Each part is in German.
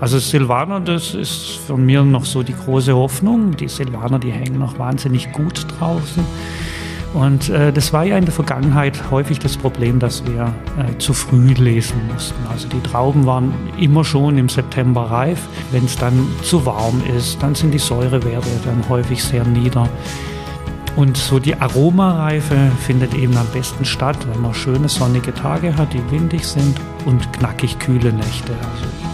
Also Silvaner, das ist von mir noch so die große Hoffnung. Die Silvaner, die hängen noch wahnsinnig gut draußen. Und äh, das war ja in der Vergangenheit häufig das Problem, dass wir äh, zu früh lesen mussten. Also die Trauben waren immer schon im September reif. Wenn es dann zu warm ist, dann sind die Säurewerte dann häufig sehr nieder. Und so die Aromareife findet eben am besten statt, wenn man schöne sonnige Tage hat, die windig sind und knackig kühle Nächte. Also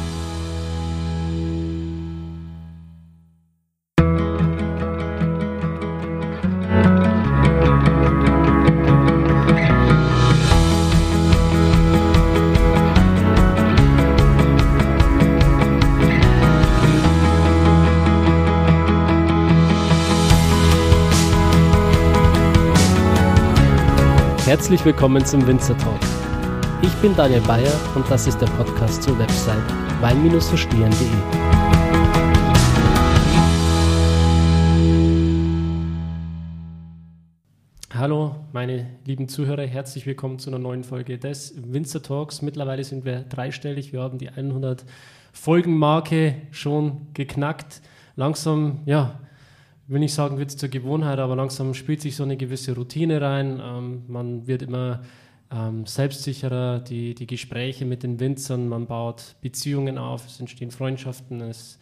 Herzlich willkommen zum Winzer Talk. Ich bin Daniel Bayer und das ist der Podcast zur Website wein-verstehen.de. Hallo, meine lieben Zuhörer, herzlich willkommen zu einer neuen Folge des Winzer Talks. Mittlerweile sind wir dreistellig, wir haben die 100 Folgenmarke schon geknackt. Langsam, ja, will nicht sagen, wird es zur Gewohnheit, aber langsam spielt sich so eine gewisse Routine rein. Ähm, man wird immer ähm, selbstsicherer, die, die Gespräche mit den Winzern, man baut Beziehungen auf, es entstehen Freundschaften, es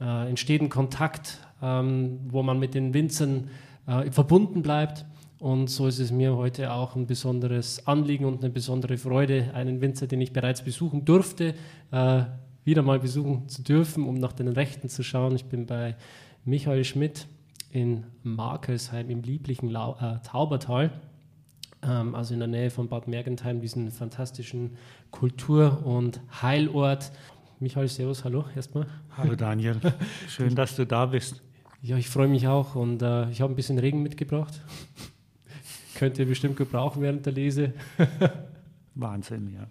äh, entsteht ein Kontakt, ähm, wo man mit den Winzern äh, verbunden bleibt. Und so ist es mir heute auch ein besonderes Anliegen und eine besondere Freude, einen Winzer, den ich bereits besuchen durfte, äh, wieder mal besuchen zu dürfen, um nach den Rechten zu schauen. Ich bin bei Michael Schmidt in Markelsheim im lieblichen Lau äh, Taubertal, ähm, also in der Nähe von Bad Mergentheim, diesen fantastischen Kultur- und Heilort. Michael, Servus, hallo erstmal. Hallo Daniel, schön, dass du da bist. Ja, ich freue mich auch und äh, ich habe ein bisschen Regen mitgebracht. Könnt ihr bestimmt gebrauchen während der Lese. Wahnsinn, ja.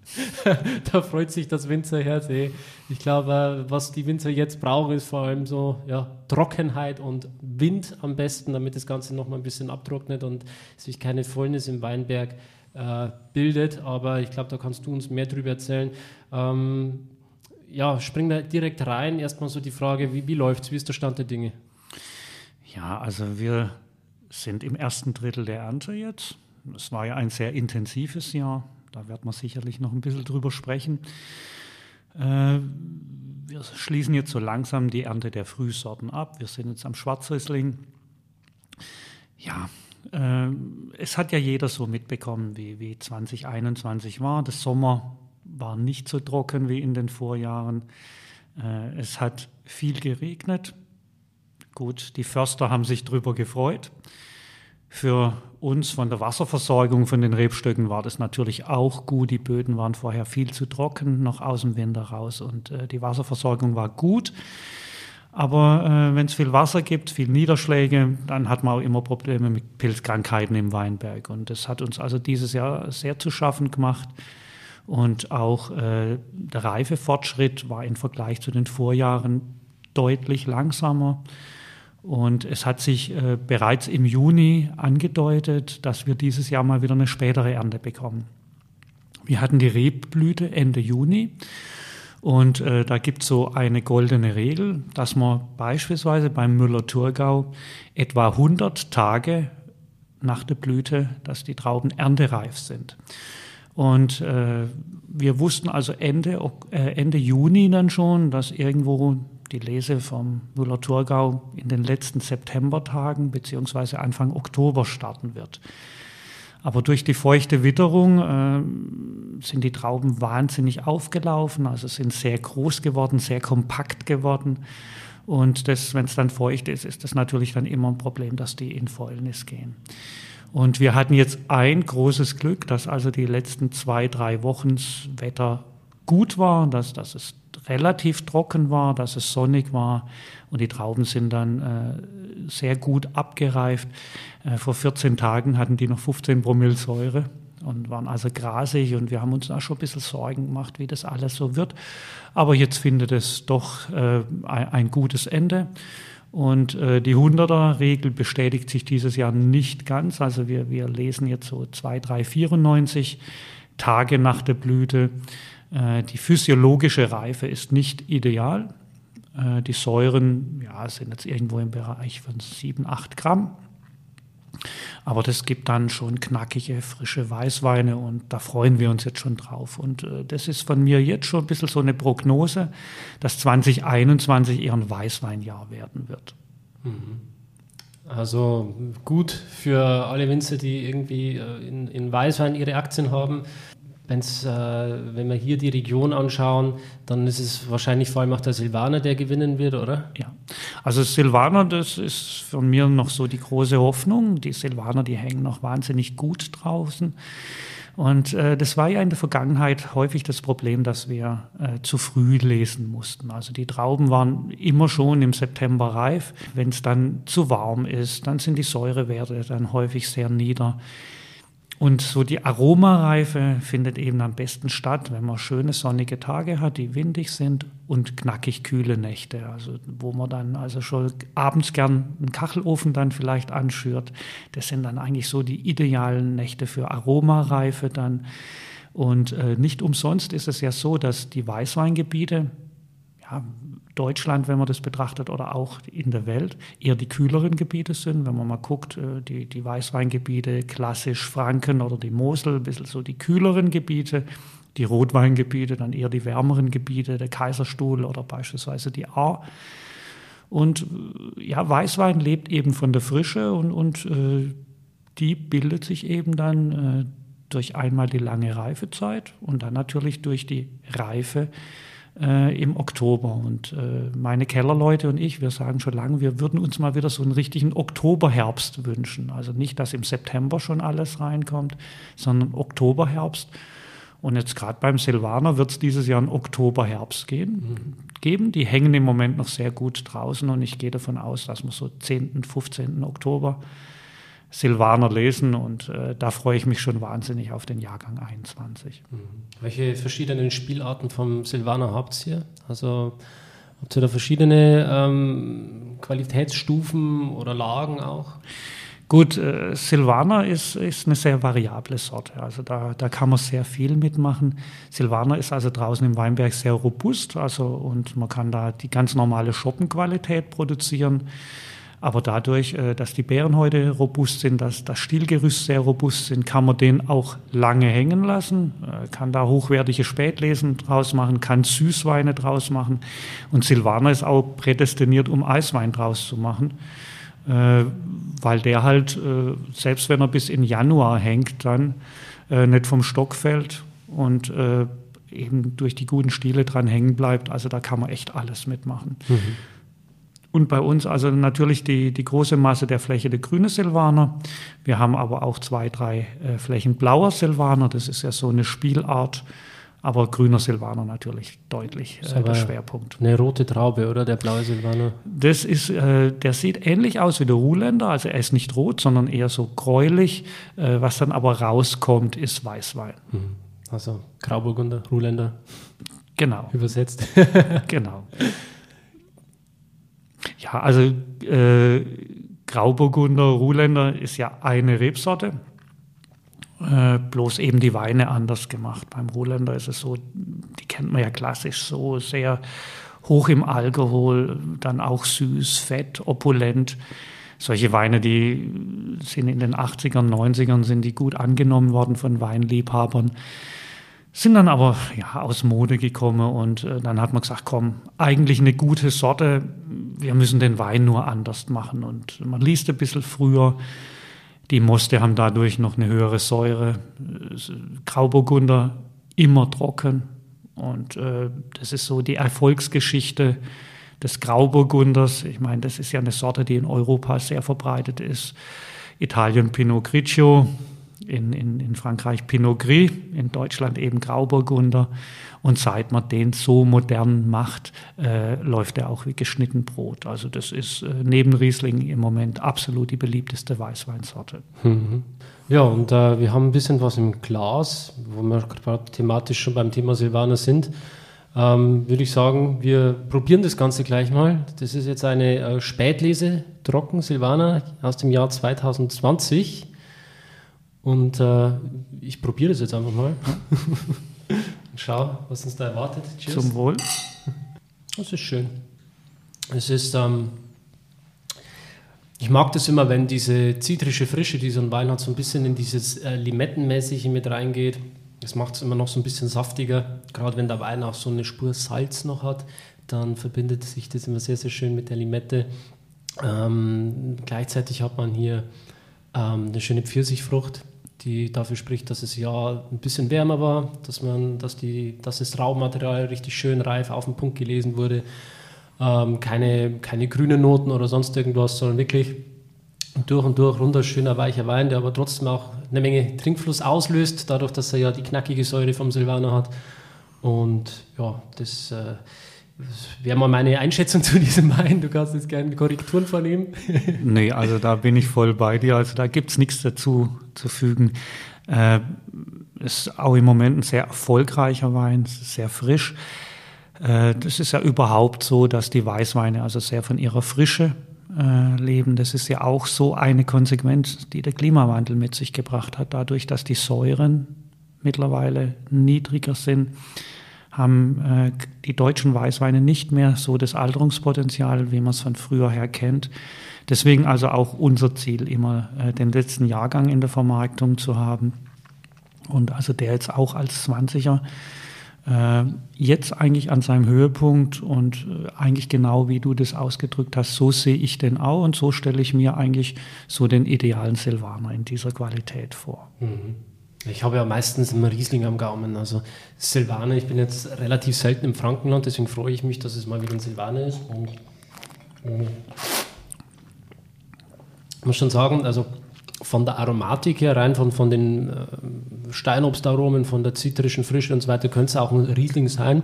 da freut sich das Winzerherz. Ey. Ich glaube, was die Winzer jetzt brauchen, ist vor allem so ja, Trockenheit und Wind am besten, damit das Ganze noch mal ein bisschen abtrocknet und sich keine Fäulnis im Weinberg äh, bildet. Aber ich glaube, da kannst du uns mehr darüber erzählen. Ähm, ja, springen wir direkt rein. Erstmal so die Frage, wie, wie läuft es? Wie ist der Stand der Dinge? Ja, also wir sind im ersten Drittel der Ernte jetzt. Es war ja ein sehr intensives Jahr da wird man sicherlich noch ein bisschen drüber sprechen. Äh, wir schließen jetzt so langsam die Ernte der Frühsorten ab. Wir sind jetzt am Schwarzriesling. Ja, äh, es hat ja jeder so mitbekommen, wie, wie 2021 war. Der Sommer war nicht so trocken wie in den Vorjahren. Äh, es hat viel geregnet. Gut, die Förster haben sich darüber gefreut. Für uns von der Wasserversorgung von den Rebstöcken war das natürlich auch gut. Die Böden waren vorher viel zu trocken, noch aus dem Winter raus und äh, die Wasserversorgung war gut. Aber äh, wenn es viel Wasser gibt, viel Niederschläge, dann hat man auch immer Probleme mit Pilzkrankheiten im Weinberg. Und das hat uns also dieses Jahr sehr zu schaffen gemacht. Und auch äh, der Reifefortschritt war im Vergleich zu den Vorjahren deutlich langsamer. Und es hat sich äh, bereits im Juni angedeutet, dass wir dieses Jahr mal wieder eine spätere Ernte bekommen. Wir hatten die Rebblüte Ende Juni und äh, da gibt es so eine goldene Regel, dass man beispielsweise beim Müller-Thurgau etwa 100 Tage nach der Blüte, dass die Trauben erntereif sind. Und äh, wir wussten also Ende, äh, Ende Juni dann schon, dass irgendwo die Lese vom Müller-Thurgau in den letzten Septembertagen beziehungsweise Anfang Oktober starten wird. Aber durch die feuchte Witterung äh, sind die Trauben wahnsinnig aufgelaufen, also sind sehr groß geworden, sehr kompakt geworden. Und wenn es dann feucht ist, ist das natürlich dann immer ein Problem, dass die in Fäulnis gehen. Und wir hatten jetzt ein großes Glück, dass also die letzten zwei, drei Wochen das Wetter gut war, dass, dass es relativ trocken war, dass es sonnig war und die Trauben sind dann äh, sehr gut abgereift. Äh, vor 14 Tagen hatten die noch 15 Promille Säure und waren also grasig und wir haben uns da schon ein bisschen Sorgen gemacht, wie das alles so wird. Aber jetzt findet es doch äh, ein, gutes Ende. Und äh, die 100er-Regel bestätigt sich dieses Jahr nicht ganz. Also wir, wir lesen jetzt so 2, 3, 94 Tage nach der Blüte die physiologische Reife ist nicht ideal. Äh, die Säuren ja, sind jetzt irgendwo im Bereich von 7, 8 Gramm. Aber das gibt dann schon knackige, frische Weißweine und da freuen wir uns jetzt schon drauf. Und äh, das ist von mir jetzt schon ein bisschen so eine Prognose, dass 2021 eher ein Weißweinjahr werden wird. Mhm. Also gut für alle Winzer, die irgendwie äh, in, in Weißwein ihre Aktien haben. Wenn's, äh, wenn wir hier die Region anschauen, dann ist es wahrscheinlich vor allem auch der Silvaner, der gewinnen wird, oder? Ja, also Silvaner, das ist von mir noch so die große Hoffnung. Die Silvaner, die hängen noch wahnsinnig gut draußen. Und äh, das war ja in der Vergangenheit häufig das Problem, dass wir äh, zu früh lesen mussten. Also die Trauben waren immer schon im September reif. Wenn es dann zu warm ist, dann sind die Säurewerte dann häufig sehr nieder. Und so die Aromareife findet eben am besten statt, wenn man schöne sonnige Tage hat, die windig sind und knackig kühle Nächte. Also wo man dann also schon abends gern einen Kachelofen dann vielleicht anschürt. Das sind dann eigentlich so die idealen Nächte für Aromareife dann. Und äh, nicht umsonst ist es ja so, dass die Weißweingebiete, ja, Deutschland, wenn man das betrachtet, oder auch in der Welt eher die kühleren Gebiete sind. Wenn man mal guckt, äh, die, die Weißweingebiete, klassisch Franken oder die Mosel, ein bisschen so die kühleren Gebiete, die Rotweingebiete, dann eher die wärmeren Gebiete, der Kaiserstuhl oder beispielsweise die Ahr. Und äh, ja, Weißwein lebt eben von der Frische und, und äh, die bildet sich eben dann durch einmal die lange Reifezeit und dann natürlich durch die Reife äh, im Oktober. Und äh, meine Kellerleute und ich, wir sagen schon lange, wir würden uns mal wieder so einen richtigen Oktoberherbst wünschen. Also nicht, dass im September schon alles reinkommt, sondern Oktoberherbst. Und jetzt gerade beim Silvaner wird es dieses Jahr einen Oktoberherbst gehen, mhm. geben. Die hängen im Moment noch sehr gut draußen und ich gehe davon aus, dass wir so 10., 15. Oktober Silvaner lesen und äh, da freue ich mich schon wahnsinnig auf den Jahrgang 21. Mhm. Welche verschiedenen Spielarten vom Silvaner habt ihr? Also habt ihr da verschiedene ähm, Qualitätsstufen oder Lagen auch? Gut, äh, Silvaner ist, ist eine sehr variable Sorte. Also da, da kann man sehr viel mitmachen. Silvaner ist also draußen im Weinberg sehr robust also, und man kann da die ganz normale Schoppenqualität produzieren. Aber dadurch, äh, dass die Beeren heute robust sind, dass das Stielgerüst sehr robust sind, kann man den auch lange hängen lassen, äh, kann da hochwertige Spätlesen draus machen, kann Süßweine draus machen. Und Silvaner ist auch prädestiniert, um Eiswein draus zu machen, äh, weil der halt, selbst wenn er bis in Januar hängt, dann nicht vom Stock fällt und eben durch die guten Stiele dran hängen bleibt. Also da kann man echt alles mitmachen. Mhm. Und bei uns also natürlich die, die große Masse der Fläche der grüne Silvaner. Wir haben aber auch zwei, drei äh, Flächen blauer Silvaner. Das ist ja so eine Spielart. Aber grüner Silvaner natürlich deutlich äh, der Schwerpunkt. Eine rote Traube, oder der blaue Silvaner? Das ist, äh, der sieht ähnlich aus wie der Ruhländer. Also er ist nicht rot, sondern eher so gräulich. Äh, was dann aber rauskommt, ist Weißwein. Mhm. Also Grauburgunder, Ruhländer. Genau. Übersetzt. genau. Ja, also äh, Grauburgunder, Ruhländer ist ja eine Rebsorte, äh, bloß eben die Weine anders gemacht. Beim Ruhländer ist es so, die kennt man ja klassisch so sehr hoch im Alkohol, dann auch süß, fett, opulent. Solche Weine, die sind in den 80ern, 90ern, sind die gut angenommen worden von Weinliebhabern sind dann aber ja, aus Mode gekommen und äh, dann hat man gesagt, komm, eigentlich eine gute Sorte, wir müssen den Wein nur anders machen. Und man liest ein bisschen früher, die Moste haben dadurch noch eine höhere Säure. Grauburgunder immer trocken. Und äh, das ist so die Erfolgsgeschichte des Grauburgunders. Ich meine, das ist ja eine Sorte, die in Europa sehr verbreitet ist. Italien Pinot Grigio, in, in, in Frankreich Pinot Gris, in Deutschland eben Grauburgunder. Und seit man den so modern macht, äh, läuft er auch wie geschnitten Brot. Also das ist äh, neben Riesling im Moment absolut die beliebteste Weißweinsorte. Mhm. Ja, und äh, wir haben ein bisschen was im Glas, wo wir gerade thematisch schon beim Thema Silvaner sind. Ähm, würde ich sagen, wir probieren das Ganze gleich mal. Das ist jetzt eine äh, Spätlese Trocken Silvaner aus dem Jahr 2020. Und äh, ich probiere das jetzt einfach mal. Schau, was uns da erwartet. Cheers. Zum Wohl. Das ist schön. Es ist, ähm, ich mag das immer, wenn diese zitrische Frische, die so ein Wein hat, so ein bisschen in dieses äh, Limettenmäßige mit reingeht. Das macht es immer noch so ein bisschen saftiger. Gerade wenn der Wein auch so eine Spur Salz noch hat, dann verbindet sich das immer sehr, sehr schön mit der Limette. Ähm, gleichzeitig hat man hier ähm, eine schöne Pfirsichfrucht, die dafür spricht, dass es ja ein bisschen wärmer war, dass, man, dass, die, dass das Raummaterial richtig schön reif auf den Punkt gelesen wurde. Ähm, keine, keine grünen Noten oder sonst irgendwas, sondern wirklich durch und durch wunderschöner, weicher Wein, der aber trotzdem auch eine Menge Trinkfluss auslöst, dadurch, dass er ja die knackige Säure vom Silvaner hat. Und ja, das, äh, das wäre mal meine Einschätzung zu diesem Wein. Du kannst jetzt gerne Korrekturen vornehmen. nee, also da bin ich voll bei dir. Also da gibt es nichts dazu zu fügen. Äh, ist auch im Moment ein sehr erfolgreicher Wein, sehr frisch. Äh, das ist ja überhaupt so, dass die Weißweine also sehr von ihrer Frische äh, leben. Das ist ja auch so eine Konsequenz, die der Klimawandel mit sich gebracht hat. Dadurch, dass die Säuren mittlerweile niedriger sind, haben äh, die deutschen Weißweine nicht mehr so das Alterungspotenzial, wie man es von früher her kennt. Deswegen also auch unser Ziel, immer äh, den letzten Jahrgang in der Vermarktung zu haben. Und also der jetzt auch als 20er äh, jetzt eigentlich an seinem Höhepunkt und äh, eigentlich genau wie du das ausgedrückt hast, so sehe ich den auch und so stelle ich mir eigentlich so den idealen Silvaner in dieser Qualität vor. Mhm. Ich habe ja meistens immer Riesling am Gaumen. Also Silvaner, ich bin jetzt relativ selten im Frankenland, deswegen freue ich mich, dass es mal wieder ein Silvaner ist. Und, und ich muss schon sagen, also von der Aromatik her, rein von, von den äh, Steinobstaromen, von der zitrischen Frische und so weiter, könnte es auch ein Riesling sein.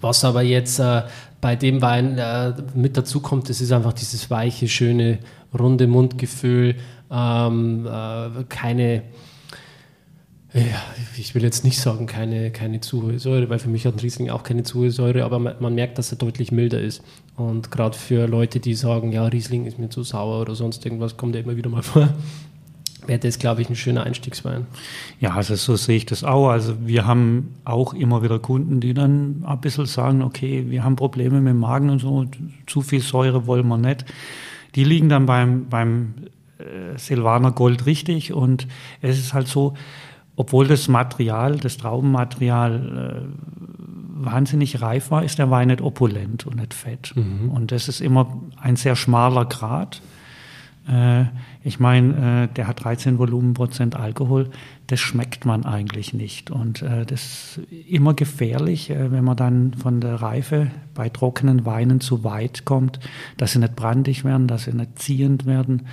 Was aber jetzt äh, bei dem Wein äh, mit dazu kommt, das ist einfach dieses weiche, schöne, runde Mundgefühl, ähm, äh, keine, ja, ich will jetzt nicht sagen, keine, keine zu hohe Säure, weil für mich hat ein Riesling auch keine zu hohe Säure, aber man, man merkt, dass er deutlich milder ist. Und gerade für Leute, die sagen, ja, Riesling ist mir zu sauer oder sonst irgendwas, kommt ja immer wieder mal vor wäre das, glaube ich, ein schöner Einstiegswein. Ja, also so sehe ich das auch. Also wir haben auch immer wieder Kunden, die dann ein bisschen sagen, okay, wir haben Probleme mit dem Magen und so, zu viel Säure wollen wir nicht. Die liegen dann beim, beim äh, Silvaner Gold richtig und es ist halt so, obwohl das Material, das Traubenmaterial äh, wahnsinnig reif war, ist der Wein nicht opulent und nicht fett. Mhm. Und das ist immer ein sehr schmaler Grad. Äh, ich meine, äh, der hat 13 Volumenprozent Alkohol das schmeckt man eigentlich nicht. Und äh, das ist immer gefährlich, äh, wenn man dann von der Reife bei trockenen Weinen zu weit kommt, dass sie nicht brandig werden, dass sie nicht ziehend werden.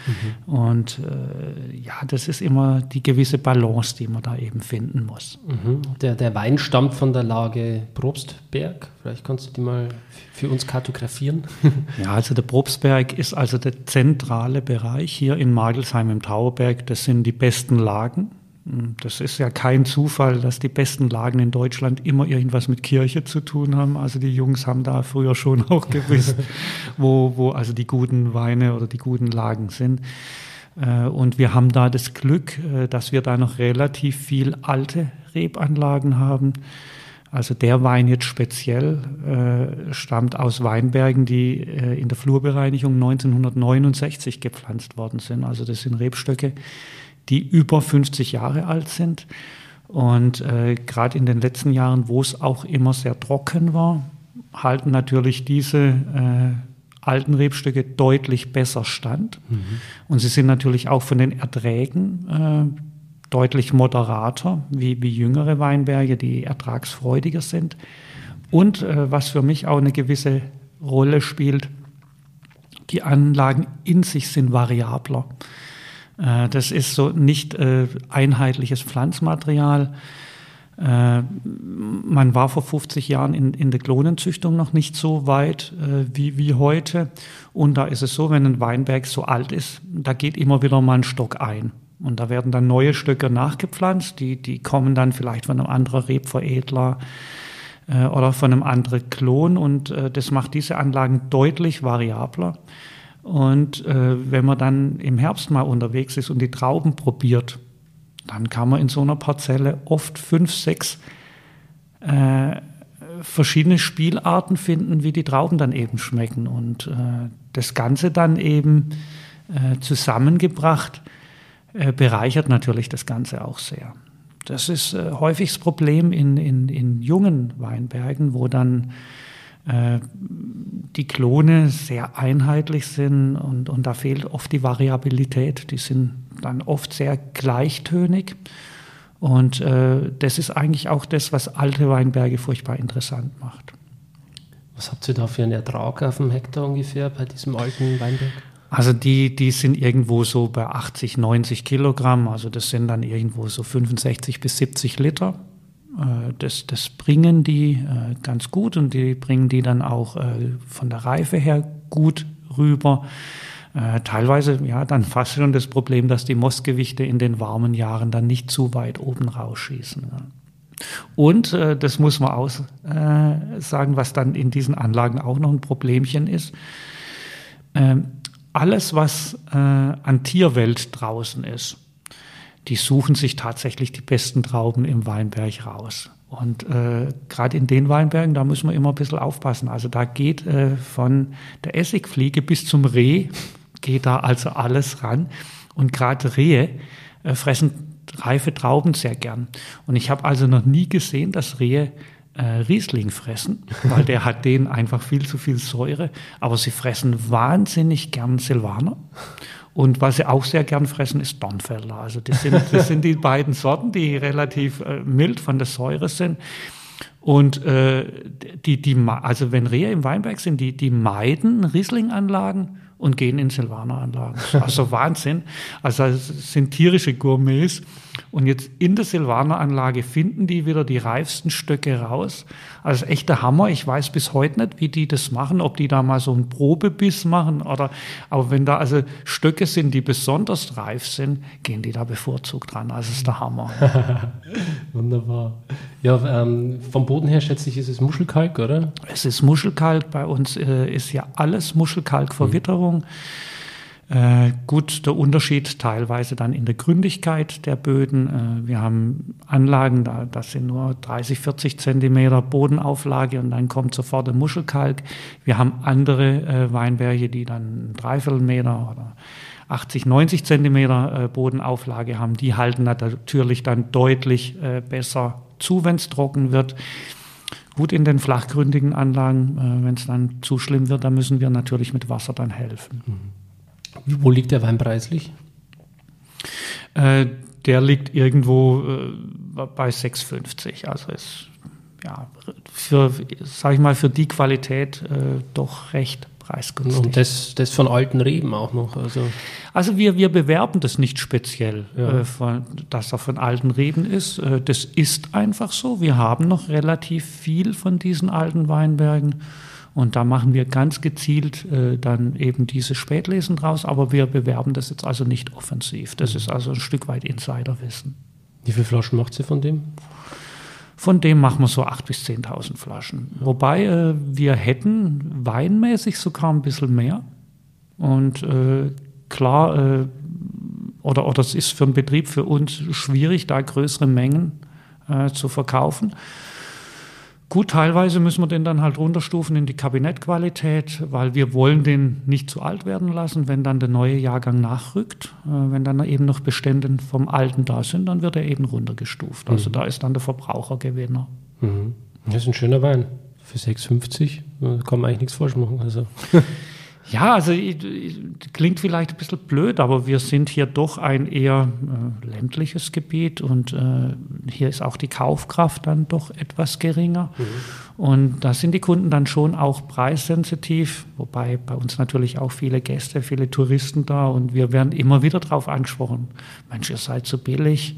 Mhm. Und äh, ja, das ist immer die gewisse Balance, die man da eben finden muss. Mhm. Der, der Wein stammt von der Lage Probstberg. Vielleicht kannst du die mal für uns kartografieren. ja, also der Probstberg ist also der zentrale Bereich hier in Magelsheim im Tauberg. Das sind die besten Lagen das ist ja kein Zufall, dass die besten Lagen in Deutschland immer irgendwas mit Kirche zu tun haben. Also die Jungs haben da früher schon auch gewusst, wo, wo also die guten Weine oder die guten Lagen sind. Äh, und wir haben da das Glück, äh, dass wir da noch relativ viel alte Rebanlagen haben. Also der Wein jetzt speziell äh, stammt aus Weinbergen, die äh, in der Flurbereinigung 1969 gepflanzt worden sind. Also das sind Rebstöcke, die über 50 Jahre alt sind. Und äh, gerade in den letzten Jahren, wo es auch immer sehr trocken war, halten natürlich diese äh, alten Rebstücke deutlich besser stand. Mhm. Und sie sind natürlich auch von den Erträgen äh, deutlich moderater wie, wie jüngere Weinberge, die ertragsfreudiger sind. Und äh, was für mich auch eine gewisse Rolle spielt, die Anlagen in sich sind variabler. Äh, das ist so nicht äh, einheitliches Pflanzmaterial. Äh, man war vor 50 Jahren in, in der Klonenzüchtung noch nicht so weit wie, wie heute. Und da ist es so, wenn ein Weinberg so alt ist, da geht immer wieder mal ein Stock ein. Und da werden dann neue Stöcke nachgepflanzt, die, die kommen dann vielleicht von einem anderen Rebveredler äh, oder von einem anderen Klon. Und äh, das macht diese Anlagen deutlich variabler. Und äh, wenn man dann im Herbst mal unterwegs ist und die Trauben probiert, dann kann man in so einer Parzelle oft fünf, sechs äh, verschiedene Spielarten finden, wie die Trauben dann eben schmecken. Und äh, das Ganze dann eben äh, zusammengebracht äh, bereichert natürlich das Ganze auch sehr. Das ist äh, häufig das Problem in, in, in jungen Weinbergen, wo dann die Klone sehr einheitlich sind und, und da fehlt oft die Variabilität. Die sind dann oft sehr gleichtönig. Und äh, das ist eigentlich auch das, was alte Weinberge furchtbar interessant macht. Was habt ihr da für einen Ertrag auf dem Hektar ungefähr bei diesem alten Weinberg? Also die, die sind irgendwo so bei 80, 90 Kilogramm. Also das sind dann irgendwo so 65 bis 70 Liter. Äh, das, das bringen die äh, ganz gut und die bringen die dann auch äh, von der Reife her gut rüber. Teilweise ja dann fast schon das Problem, dass die Mostgewichte in den warmen Jahren dann nicht zu weit oben rausschießen. Und äh, das muss man auch sagen, was dann in diesen Anlagen auch noch ein Problemchen ist. Ähm, alles, was an Tierwelt draußen ist, die suchen sich tatsächlich die besten Trauben im Weinberg raus. Und äh, gerade in den Weinbergen, da müssen wir immer ein bisschen aufpassen. Also da geht äh, von der Essigfliege bis zum Reh, geht da also alles ran. Und gerade Rehe äh, fressen reife Trauben sehr gern. Und ich habe also noch nie gesehen, dass Rehe äh, Riesling fressen, weil der hat denen einfach viel zu viel Säure. Aber sie fressen wahnsinnig gern Silvaner. Und was sie auch sehr gern fressen, ist Dornfelder. Also das sind, das sind die beiden Sorten, die relativ äh, mild von der Säure sind. Und äh, die, die, also wenn Rehe im Weinberg sind, die, die meiden Riesling-Anlagen und gehen in Silvaner-Anlagen. Also Wahnsinn. Also es sind tierische Gourmets. Und jetzt in der Silvaner-Anlage finden die wieder die reifsten Stöcke raus. Also echter Hammer. Ich weiß bis heute nicht, wie die das machen, ob die da mal so einen Probebiss machen oder, aber wenn da also Stöcke sind, die besonders reif sind, gehen die da bevorzugt dran. Also ist der Hammer. Wunderbar. Ja, ähm, vom Boden her schätze ich, ist es Muschelkalk, oder? Es ist Muschelkalk. Bei uns äh, ist ja alles Muschelkalkverwitterung. Mhm. Äh, gut, der Unterschied teilweise dann in der Gründigkeit der Böden. Äh, wir haben Anlagen, da, das sind nur 30, 40 Zentimeter Bodenauflage und dann kommt sofort der Muschelkalk. Wir haben andere äh, Weinberge, die dann dreiviertel Meter oder 80, 90 Zentimeter äh, Bodenauflage haben. Die halten natürlich dann deutlich äh, besser zu, wenn es trocken wird. Gut, in den flachgründigen Anlagen, äh, wenn es dann zu schlimm wird, da müssen wir natürlich mit Wasser dann helfen. Mhm. Wo liegt der Wein preislich? Äh, der liegt irgendwo äh, bei 6,50. Also ist ja für, sag ich mal, für die Qualität äh, doch recht preisgünstig. Und das, das von alten Reben auch noch. Also, also wir, wir bewerben das nicht speziell, ja. äh, dass er von alten Reben ist. Äh, das ist einfach so. Wir haben noch relativ viel von diesen alten Weinbergen. Und da machen wir ganz gezielt äh, dann eben diese Spätlesen draus, aber wir bewerben das jetzt also nicht offensiv. Das mhm. ist also ein Stück weit Insiderwissen. Wie viele Flaschen macht sie von dem? Von dem machen wir so 8.000 bis 10.000 Flaschen. Wobei äh, wir hätten weinmäßig sogar ein bisschen mehr. Und äh, klar, äh, oder, oder es ist für einen Betrieb für uns schwierig, da größere Mengen äh, zu verkaufen. Gut, teilweise müssen wir den dann halt runterstufen in die Kabinettqualität, weil wir wollen den nicht zu alt werden lassen. Wenn dann der neue Jahrgang nachrückt, äh, wenn dann eben noch Bestände vom alten da sind, dann wird er eben runtergestuft. Also mhm. da ist dann der Verbraucher Gewinner. Mhm. Das ist ein schöner Wein. Für 6,50 kann man eigentlich nichts falsch machen. Also. Ja, also klingt vielleicht ein bisschen blöd, aber wir sind hier doch ein eher äh, ländliches Gebiet und äh, hier ist auch die Kaufkraft dann doch etwas geringer. Mhm. Und da sind die Kunden dann schon auch preissensitiv, wobei bei uns natürlich auch viele Gäste, viele Touristen da und wir werden immer wieder darauf angesprochen, Mensch, ihr seid so billig.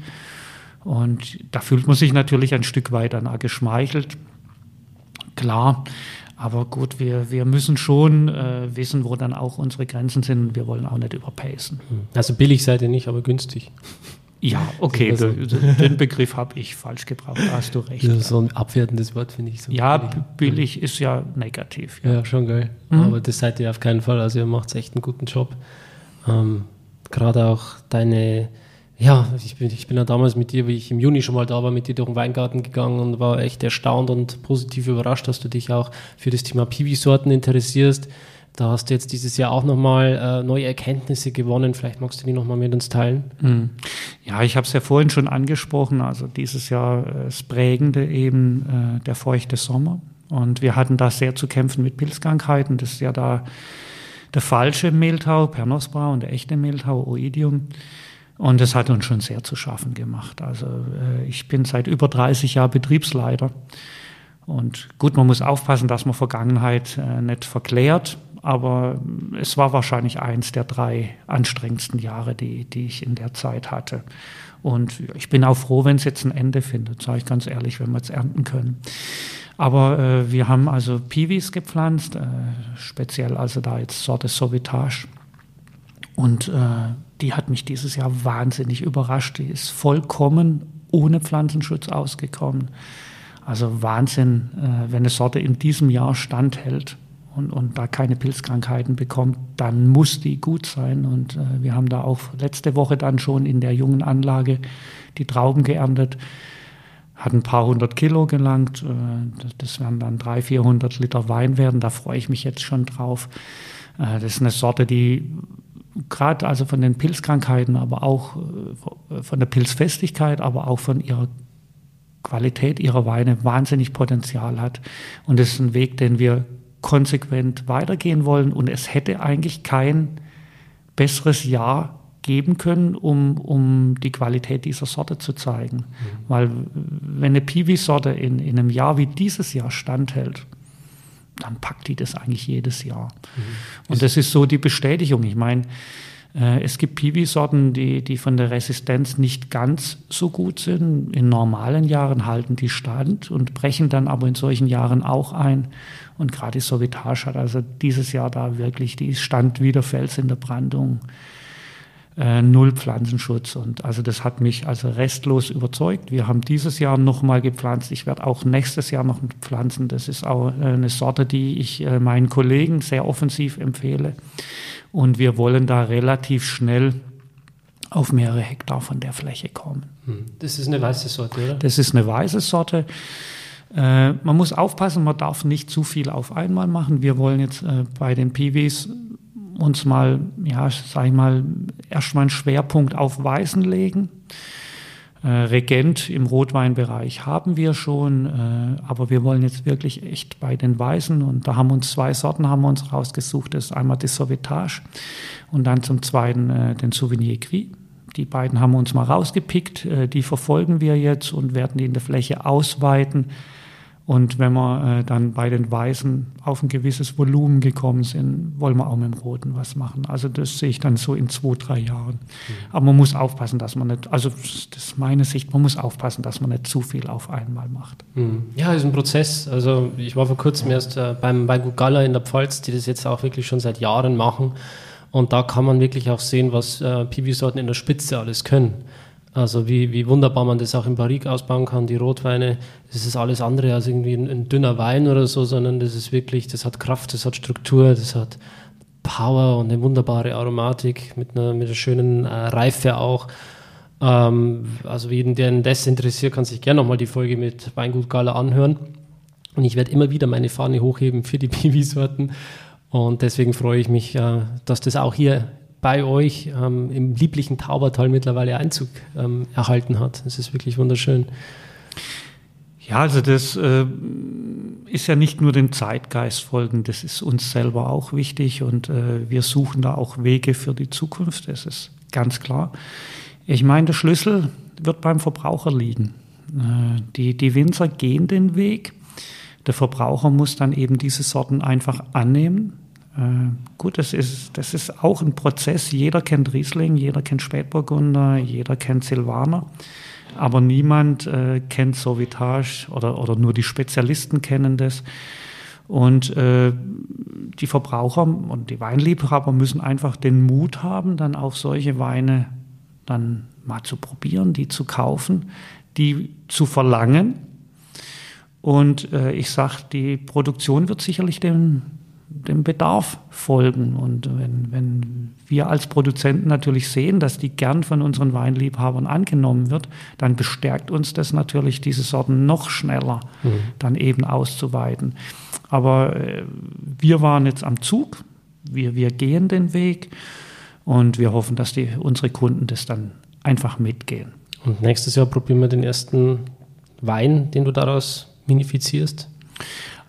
Und da fühlt man sich natürlich ein Stück weit dann geschmeichelt. Klar, aber gut, wir, wir müssen schon äh, wissen, wo dann auch unsere Grenzen sind. Wir wollen auch nicht überpacen. Hm. Also billig seid ihr nicht, aber günstig. Ja, okay, also, den Begriff habe ich falsch gebraucht, da hast du recht. Ja, so ein abwertendes Wort finde ich so. Ja, billig, billig ist ja negativ. Ja, ja schon geil. Mhm. Aber das seid ihr auf keinen Fall. Also ihr macht echt einen guten Job. Ähm, Gerade auch deine Ja, ich bin, ich bin ja damals mit dir, wie ich im Juni schon mal da war, mit dir durch den Weingarten gegangen und war echt erstaunt und positiv überrascht, dass du dich auch für das Thema Piwi-Sorten interessierst. Da hast du jetzt dieses Jahr auch nochmal äh, neue Erkenntnisse gewonnen. Vielleicht magst du die nochmal mit uns teilen. Hm. Ja, ich habe es ja vorhin schon angesprochen. Also dieses Jahr äh, das Prägende eben äh, der feuchte Sommer. Und wir hatten da sehr zu kämpfen mit Pilzkrankheiten. Das ist ja da der falsche Mehltau, Pernospora, und der echte Mehltau, Oidium. Und das hat uns schon sehr zu schaffen gemacht. Also äh, ich bin seit über 30 Jahren Betriebsleiter. Und gut, man muss aufpassen, dass man Vergangenheit äh, nicht verklärt aber es war wahrscheinlich eins der drei anstrengendsten Jahre, die, die ich in der Zeit hatte. Und ich bin auch froh, wenn es jetzt ein Ende findet, sage ich ganz ehrlich, wenn wir es ernten können. Aber äh, wir haben also Piwis gepflanzt, äh, speziell also da jetzt Sorte Sauvetage. Und äh, die hat mich dieses Jahr wahnsinnig überrascht. Die ist vollkommen ohne Pflanzenschutz ausgekommen. Also Wahnsinn, äh, wenn eine Sorte in diesem Jahr standhält und, und da keine Pilzkrankheiten bekommt, dann muss die gut sein. Und äh, wir haben da auch letzte Woche dann schon in der jungen Anlage die Trauben geerntet, hat ein paar hundert Kilo gelangt. Äh, das werden dann 300, 400 Liter Wein werden. Da freue ich mich jetzt schon drauf. Äh, das ist eine Sorte, die gerade also von den Pilzkrankheiten, aber auch äh, von der Pilzfestigkeit, aber auch von ihrer Qualität ihrer Weine wahnsinnig Potenzial hat. Und das ist ein Weg, den wir konsequent weitergehen wollen. Und es hätte eigentlich kein besseres Jahr geben können, um, um die Qualität dieser Sorte zu zeigen. Mhm. Weil wenn eine Piwi-Sorte in, in einem Jahr wie dieses Jahr standhält, dann packt die das eigentlich jedes Jahr. Mhm. Und das ist so die Bestätigung. Ich meine, äh, es gibt Piwi-Sorten, die, die von der Resistenz nicht ganz so gut sind. In normalen Jahren halten die stand und brechen dann aber in solchen Jahren auch ein. Und gerade die Sauvetage hat also dieses Jahr da wirklich, die stand wie der Fels in der Brandung. Äh, null Pflanzenschutz. Und also das hat mich also restlos überzeugt. Wir haben dieses Jahr nochmal gepflanzt. Ich werde auch nächstes Jahr noch pflanzen. Das ist auch äh, eine Sorte, die ich äh, meinen Kollegen sehr offensiv empfehle. Und wir wollen da relativ schnell auf mehrere Hektar von der Fläche kommen. Hm. Das ist eine weiße Sorte, oder? Das ist eine weiße Sorte. Äh, man muss aufpassen, man darf nicht zu viel auf einmal machen. Wir wollen jetzt äh, bei den Piwis uns mal, ja, sag ich mal, erstmal einen Schwerpunkt auf Weißen legen. Äh, Regent im Rotweinbereich haben wir schon, äh, aber wir wollen jetzt wirklich echt bei den Weißen und da haben uns zwei Sorten haben wir uns rausgesucht. Das ist einmal das Sauvetage und dann zum zweiten äh, den Souvenir Gris. Die beiden haben wir uns mal rausgepickt, äh, die verfolgen wir jetzt und werden die in der Fläche ausweiten und wenn wir äh, dann bei den Weißen auf ein gewisses Volumen gekommen sind, wollen wir auch mit dem Roten was machen. Also das sehe ich dann so in zwei, drei Jahren. Mhm. Aber man muss aufpassen, dass man nicht, also das ist meine Sicht, man muss aufpassen, dass man nicht zu viel auf einmal macht. Mhm. Ja, ist ein Prozess. Also ich war vor kurzem erst äh, beim, bei Gugala in der Pfalz, die das jetzt auch wirklich schon seit Jahren machen. Und da kann man wirklich auch sehen, was äh, Piwi-Sorten in der Spitze alles können. Also wie, wie wunderbar man das auch in Barrique ausbauen kann, die Rotweine, das ist alles andere als irgendwie ein, ein, dünner Wein oder so, sondern das ist wirklich, das hat Kraft, das hat Struktur, das hat Power und eine wunderbare Aromatik mit einer, mit einer schönen äh, Reife auch. Ähm, also jeden, der das interessiert, kann sich gerne nochmal die Folge mit Weingut Gala anhören. Und ich werde immer wieder meine Fahne hochheben für die Piwi-Sorten. Und deswegen freue ich mich, äh, dass das auch hier bei euch ähm, im lieblichen Taubertal mittlerweile Einzug ähm, erhalten hat. Das ist wirklich wunderschön. Ja, also das äh, ist ja nicht nur dem Zeitgeist folgen, das ist uns selber auch wichtig und äh, wir suchen da auch Wege für die Zukunft, das ist ganz klar. Ich meine, der Schlüssel wird beim Verbraucher liegen. Äh, die, die Winzer gehen den Weg. Der Verbraucher muss dann eben diese Sorten einfach annehmen, gut, das ist, das ist auch ein Prozess. Jeder kennt Riesling, jeder kennt Spätburgunder, jeder kennt Silvaner. Aber niemand äh, kennt Sauvitage oder, oder nur die Spezialisten kennen das. Und äh, die Verbraucher und die Weinliebhaber müssen einfach den Mut haben, dann auch solche Weine dann mal zu probieren, die zu kaufen, die zu verlangen. Und äh, ich sage, die Produktion wird sicherlich den dem Bedarf folgen. Und wenn, wenn wir als Produzenten natürlich sehen, dass die gern von unseren Weinliebhabern angenommen wird, dann bestärkt uns das natürlich, diese Sorten noch schneller mhm. dann eben auszuweiten. Aber äh, wir waren jetzt am Zug, wir, wir gehen den Weg und wir hoffen, dass die, unsere Kunden das dann einfach mitgehen. Und nächstes Jahr probieren wir den ersten Wein, den du daraus minifizierst?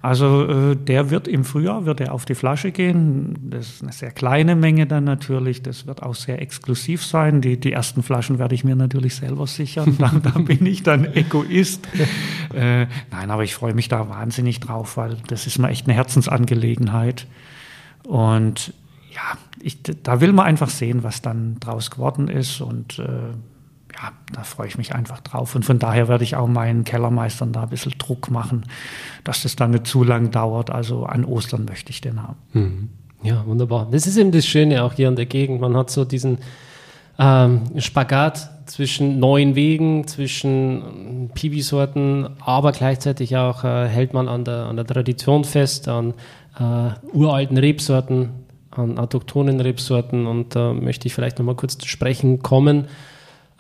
Also äh, der wird im Frühjahr, wird er auf die Flasche gehen. Das ist eine sehr kleine Menge dann natürlich. Das wird auch sehr exklusiv sein. Die, die ersten Flaschen werde ich mir natürlich selber sichern. da, da bin ich dann Egoist. Äh, nein, aber ich freue mich da wahnsinnig drauf, weil das ist mir echt eine Herzensangelegenheit. Und ja, ich, da will man einfach sehen, was dann draus geworden ist. Und äh, ja, da freue ich mich einfach drauf. Und von daher werde ich auch meinen Kellermeistern da ein bisschen Druck machen, dass das dann nicht zu lang dauert. Also an Ostern möchte ich den haben. Mhm. Ja, wunderbar. Das ist eben das Schöne auch hier in der Gegend. Man hat so diesen ähm, Spagat zwischen neuen Wegen, zwischen Pibi-Sorten, aber gleichzeitig auch äh, hält man an der, an der Tradition fest, an äh, uralten Rebsorten, an autochthonen Rebsorten. Und da äh, möchte ich vielleicht nochmal kurz zu sprechen kommen.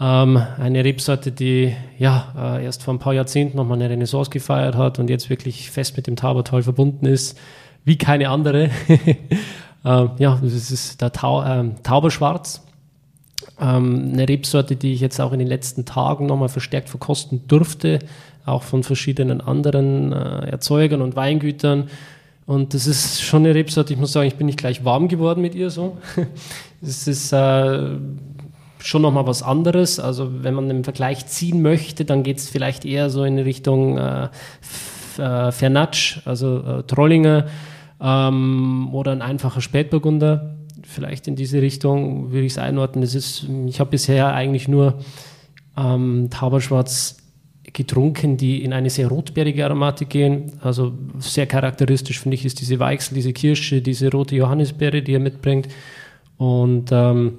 Ähm, eine Rebsorte, die ja äh, erst vor ein paar Jahrzehnten nochmal eine Renaissance gefeiert hat und jetzt wirklich fest mit dem Taubertal verbunden ist, wie keine andere. ähm, ja, das ist der Tau, ähm, Tauberschwarz. Ähm, eine Rebsorte, die ich jetzt auch in den letzten Tagen nochmal verstärkt verkosten durfte, auch von verschiedenen anderen äh, Erzeugern und Weingütern. Und das ist schon eine Rebsorte, ich muss sagen, ich bin nicht gleich warm geworden mit ihr so. Es ist äh, schon nochmal was anderes. Also wenn man einen Vergleich ziehen möchte, dann geht es vielleicht eher so in Richtung äh, äh, Fernatsch, also äh, Trollinger ähm, oder ein einfacher Spätburgunder. Vielleicht in diese Richtung würde ich es einordnen. Das ist, ich habe bisher eigentlich nur ähm, Tauberschwarz getrunken, die in eine sehr rotbeerige Aromatik gehen. Also sehr charakteristisch finde ich ist diese Weichsel, diese Kirsche, diese rote Johannisbeere, die er mitbringt. Und ähm,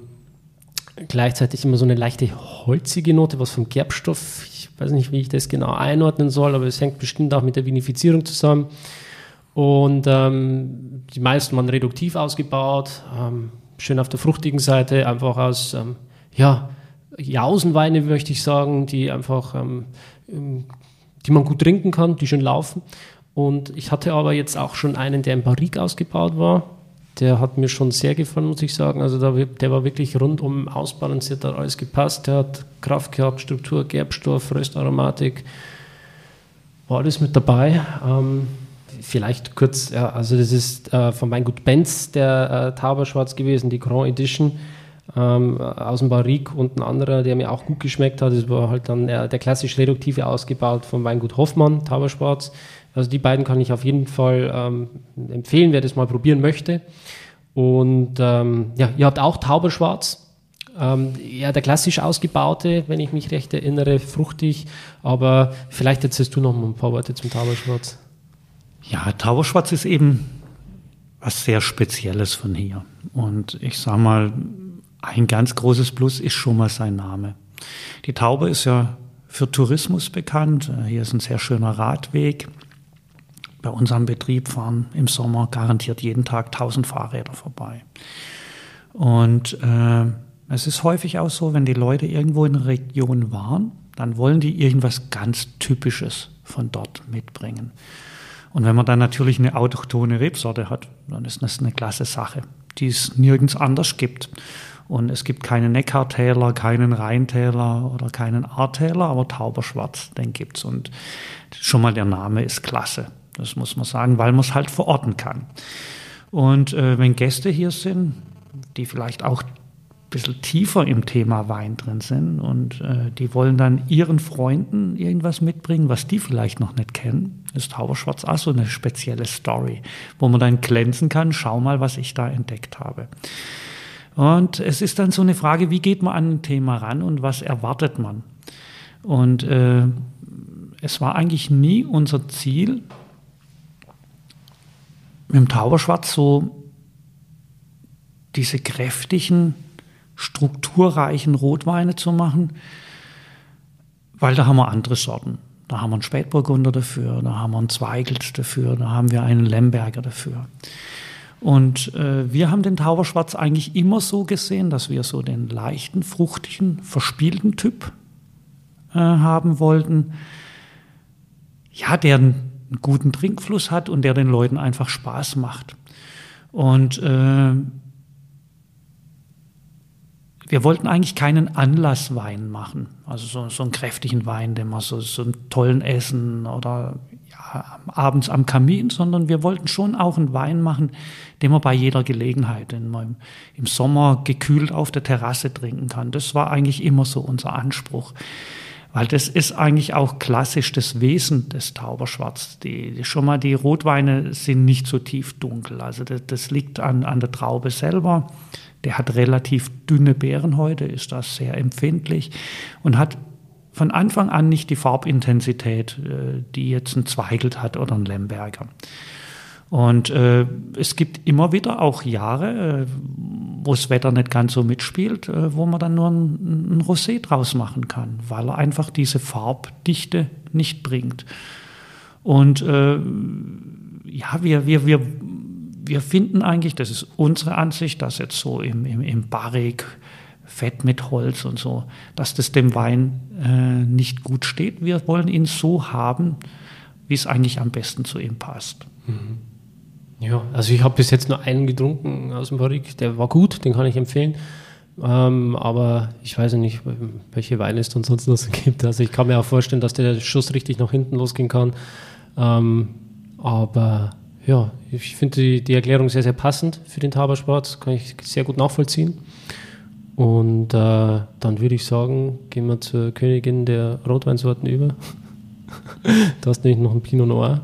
gleichzeitig immer so eine leichte holzige Note, was vom Gerbstoff, ich weiß nicht, wie ich das genau einordnen soll, aber es hängt bestimmt auch mit der Vinifizierung zusammen. Und ähm, die meisten waren reduktiv ausgebaut, ähm, schön auf der fruchtigen Seite, einfach aus, ähm, ja, Jausenweine, möchte ich sagen, die einfach, ähm, ähm, die man gut trinken kann, die schön laufen. Und ich hatte aber jetzt auch schon einen, der in Barrique ausgebaut war, der hat mir schon sehr gefallen, muss ich sagen. Also der, der war wirklich rundum ausbalanciert, hat alles gepasst. Der hat Kraft gehabt, Struktur, Gerbstoff, Röstaromatik, war alles mit dabei. Ähm, vielleicht kurz, ja, also das ist äh, von Weingut Benz der äh, Tauberschwarz gewesen, die Grand Edition ähm, aus dem Barrique und ein anderer, der mir auch gut geschmeckt hat. Das war halt dann äh, der klassisch reduktive ausgebaut von Weingut Hoffmann, Tauberschwarz. Also die beiden kann ich auf jeden Fall ähm, empfehlen, wer das mal probieren möchte. Und ähm, ja, ihr habt auch Tauberschwarz. Ähm, ja, der klassisch ausgebaute, wenn ich mich recht erinnere, fruchtig. Aber vielleicht erzählst du noch mal ein paar Worte zum Tauberschwarz. Ja, Tauberschwarz ist eben was sehr Spezielles von hier. Und ich sage mal, ein ganz großes Plus ist schon mal sein Name. Die Taube ist ja für Tourismus bekannt. Hier ist ein sehr schöner Radweg. Bei unserem Betrieb fahren im Sommer garantiert jeden Tag 1000 Fahrräder vorbei. Und äh, es ist häufig auch so, wenn die Leute irgendwo in der Region waren, dann wollen die irgendwas ganz Typisches von dort mitbringen. Und wenn man dann natürlich eine autochtone Rebsorte hat, dann ist das eine klasse Sache, die es nirgends anders gibt. Und es gibt keinen Neckartäler, keinen Rheintäler oder keinen Ahrtäler, aber Tauberschwarz, den gibt's. Und schon mal der Name ist klasse. Das muss man sagen, weil man es halt verorten kann. Und äh, wenn Gäste hier sind, die vielleicht auch ein bisschen tiefer im Thema Wein drin sind und äh, die wollen dann ihren Freunden irgendwas mitbringen, was die vielleicht noch nicht kennen, ist Tauberschwarz auch so eine spezielle Story, wo man dann glänzen kann, schau mal, was ich da entdeckt habe. Und es ist dann so eine Frage, wie geht man an ein Thema ran und was erwartet man? Und äh, es war eigentlich nie unser Ziel, mit dem Tauberschwarz so diese kräftigen, strukturreichen Rotweine zu machen, weil da haben wir andere Sorten. Da haben wir einen Spätburgunder dafür, da haben wir einen Zweigelt dafür, da haben wir einen Lemberger dafür. Und äh, wir haben den Tauberschwarz eigentlich immer so gesehen, dass wir so den leichten, fruchtigen, verspielten Typ äh, haben wollten. Ja, der einen guten Trinkfluss hat und der den Leuten einfach Spaß macht. Und äh, wir wollten eigentlich keinen Anlasswein machen, also so, so einen kräftigen Wein, den man so, so einen tollen Essen oder ja, abends am Kamin, sondern wir wollten schon auch einen Wein machen, den man bei jeder Gelegenheit in, im Sommer gekühlt auf der Terrasse trinken kann. Das war eigentlich immer so unser Anspruch. Weil das ist eigentlich auch klassisch das Wesen des Tauberschwarz. Die, schon mal die Rotweine sind nicht so tief dunkel. Also das, das liegt an, an der Traube selber. Der hat relativ dünne Beeren heute, ist das sehr empfindlich und hat von Anfang an nicht die Farbintensität, äh, die jetzt ein Zweigelt hat oder ein Lemberger. Und äh, es gibt immer wieder auch Jahre, äh, wo das Wetter nicht ganz so mitspielt, äh, wo man dann nur ein, ein Rosé draus machen kann, weil er einfach diese Farbdichte nicht bringt. Und äh, ja, wir, wir, wir, wir finden eigentlich, das ist unsere Ansicht, dass jetzt so im, im, im Barrik, Fett mit Holz und so, dass das dem Wein äh, nicht gut steht. Wir wollen ihn so haben, wie es eigentlich am besten zu ihm passt. Mhm. Ja, also ich habe bis jetzt nur einen getrunken aus dem Barrik, der war gut, den kann ich empfehlen. Ähm, aber ich weiß nicht, welche Weine es dann sonst noch gibt. Also ich kann mir auch vorstellen, dass der Schuss richtig nach hinten losgehen kann. Ähm, aber ja, ich finde die, die, Erklärung sehr, sehr passend für den Tabersport. Kann ich sehr gut nachvollziehen. Und äh, dann würde ich sagen, gehen wir zur Königin der Rotweinsorten über. du hast nämlich noch einen Pinot Noir.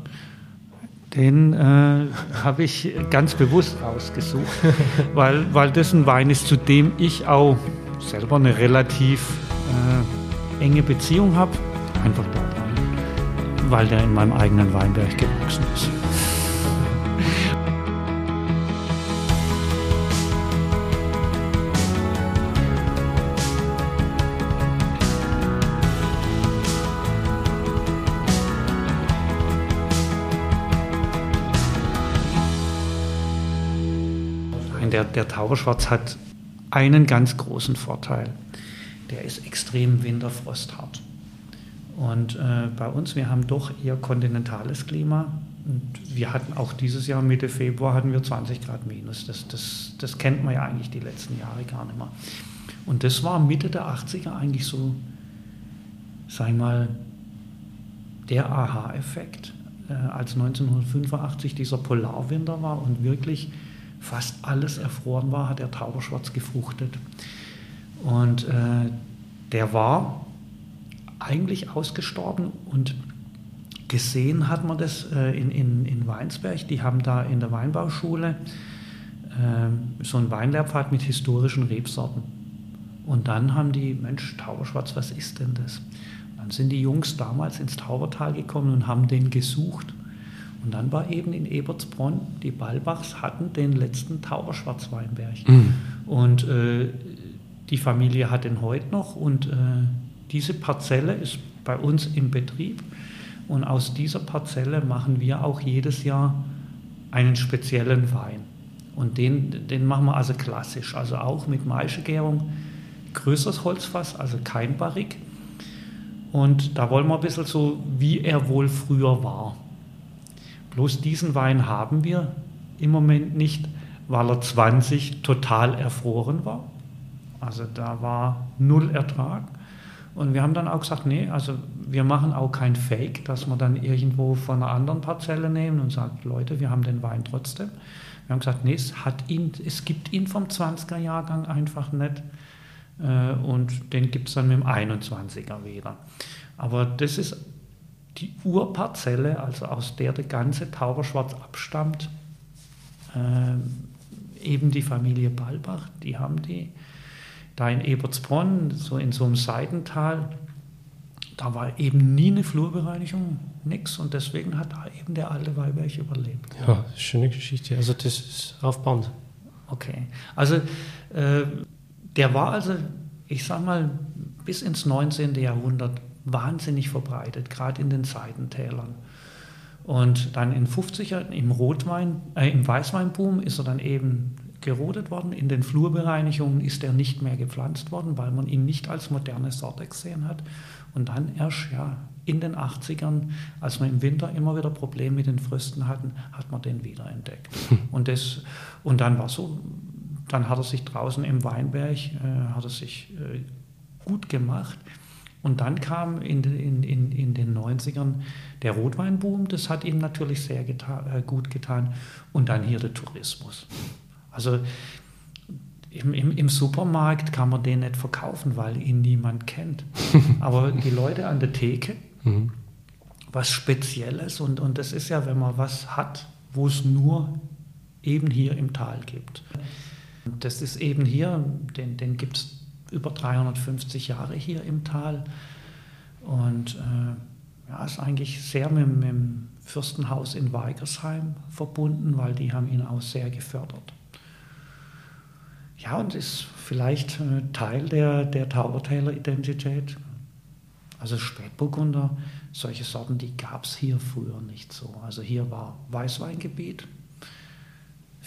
Den äh, habe ich ganz bewusst ausgesucht, weil, weil das ein Wein ist, zu dem ich auch selber eine relativ äh, enge Beziehung habe. Einfach daran, weil der in meinem eigenen Weinberg gewachsen ist. Der, Tauberschwarz hat einen ganz großen Vorteil. Der ist extrem winterfrosthart. Und äh, bei uns, wir haben doch eher kontinentales Klima. Und wir hatten auch dieses Jahr Mitte Februar hatten wir 20 Grad minus. Das, das, das kennt man ja eigentlich die letzten Jahre gar nicht mehr. Und das war Mitte der 80er eigentlich so, ich mal, der Aha-Effekt, äh, als 1985 dieser Polarwinter war und wirklich fast alles erfroren war, hat der Tauberschwarz gefruchtet. Und äh, der war eigentlich ausgestorben und gesehen hat man das äh, in, in, in Weinsberg. Die haben da in der Weinbauschule äh, so einen Weinlehrpfad mit historischen Rebsorten. Und dann haben die, Mensch, Tauberschwarz, was ist denn das? dann sind die Jungs damals ins Taubertal gekommen und haben den gesucht. Und dann war eben in Ebertsbronn, die Balbachs hatten den letzten Tauberschwarzweinberg. Mhm. Und äh, die Familie hat den heute noch und äh, diese Parzelle ist bei uns im Betrieb. Und aus dieser Parzelle machen wir auch jedes Jahr einen speziellen Wein. Und den, den machen wir also klassisch, also auch mit Maischegärung, größeres Holzfass, also kein Barrik. Und da wollen wir ein bisschen so, wie er wohl früher war. Bloß diesen Wein haben wir im Moment nicht, weil er 20 total erfroren war. Also da war null Ertrag. Und wir haben dann auch gesagt, nee, also wir machen auch kein Fake, dass wir dann irgendwo von einer anderen Parzelle nehmen und sagen, Leute, wir haben den Wein trotzdem. Wir haben gesagt, nee, es, hat ihn, es gibt ihn vom 20er Jahrgang einfach nicht. Äh, und den gibt es dann mit dem 21er wieder. Aber das ist die Urparzelle, also aus der der ganze Tauberschwarz abstammt, äh, eben die Familie Balbach, die haben die da in Ebertsbronn, so in so einem Seitental, da war eben nie eine Flurbereinigung, nichts und deswegen hat da eben der alte Weiberg überlebt. Ja, schöne Geschichte, also das ist aufbauend. Okay, also äh, der war also, ich sag mal, bis ins 19. Jahrhundert wahnsinnig verbreitet, gerade in den Seitentälern. Und dann in 50er im Rotwein, äh, im Weißweinboom ist er dann eben gerodet worden. In den Flurbereinigungen ist er nicht mehr gepflanzt worden, weil man ihn nicht als moderne Sorte gesehen hat. Und dann erst ja, in den 80ern, als wir im Winter immer wieder Probleme mit den Frösten hatten, hat man den wiederentdeckt. Und, das, und dann war so, dann hat er sich draußen im Weinberg, äh, hat er sich äh, gut gemacht. Und dann kam in, in, in, in den 90ern der Rotweinboom, das hat ihm natürlich sehr geta äh, gut getan. Und dann hier der Tourismus. Also im, im, im, Supermarkt kann man den nicht verkaufen, weil ihn niemand kennt. Aber die Leute an der Theke, mhm. was Spezielles. Und, und das ist ja, wenn man was hat, wo es nur eben hier im Tal gibt. Das ist eben hier, den, den gibt es über 350 Jahre hier im Tal. Und äh, ja, ist eigentlich sehr mit, mit dem Fürstenhaus in Weigersheim verbunden, weil die haben ihn auch sehr gefördert. Ja, und ist vielleicht äh, Teil der, der Taubertäler Identität. Also Spätburgunder, solche Sorten, die gab es hier früher nicht so. Also hier war Weißweingebiet,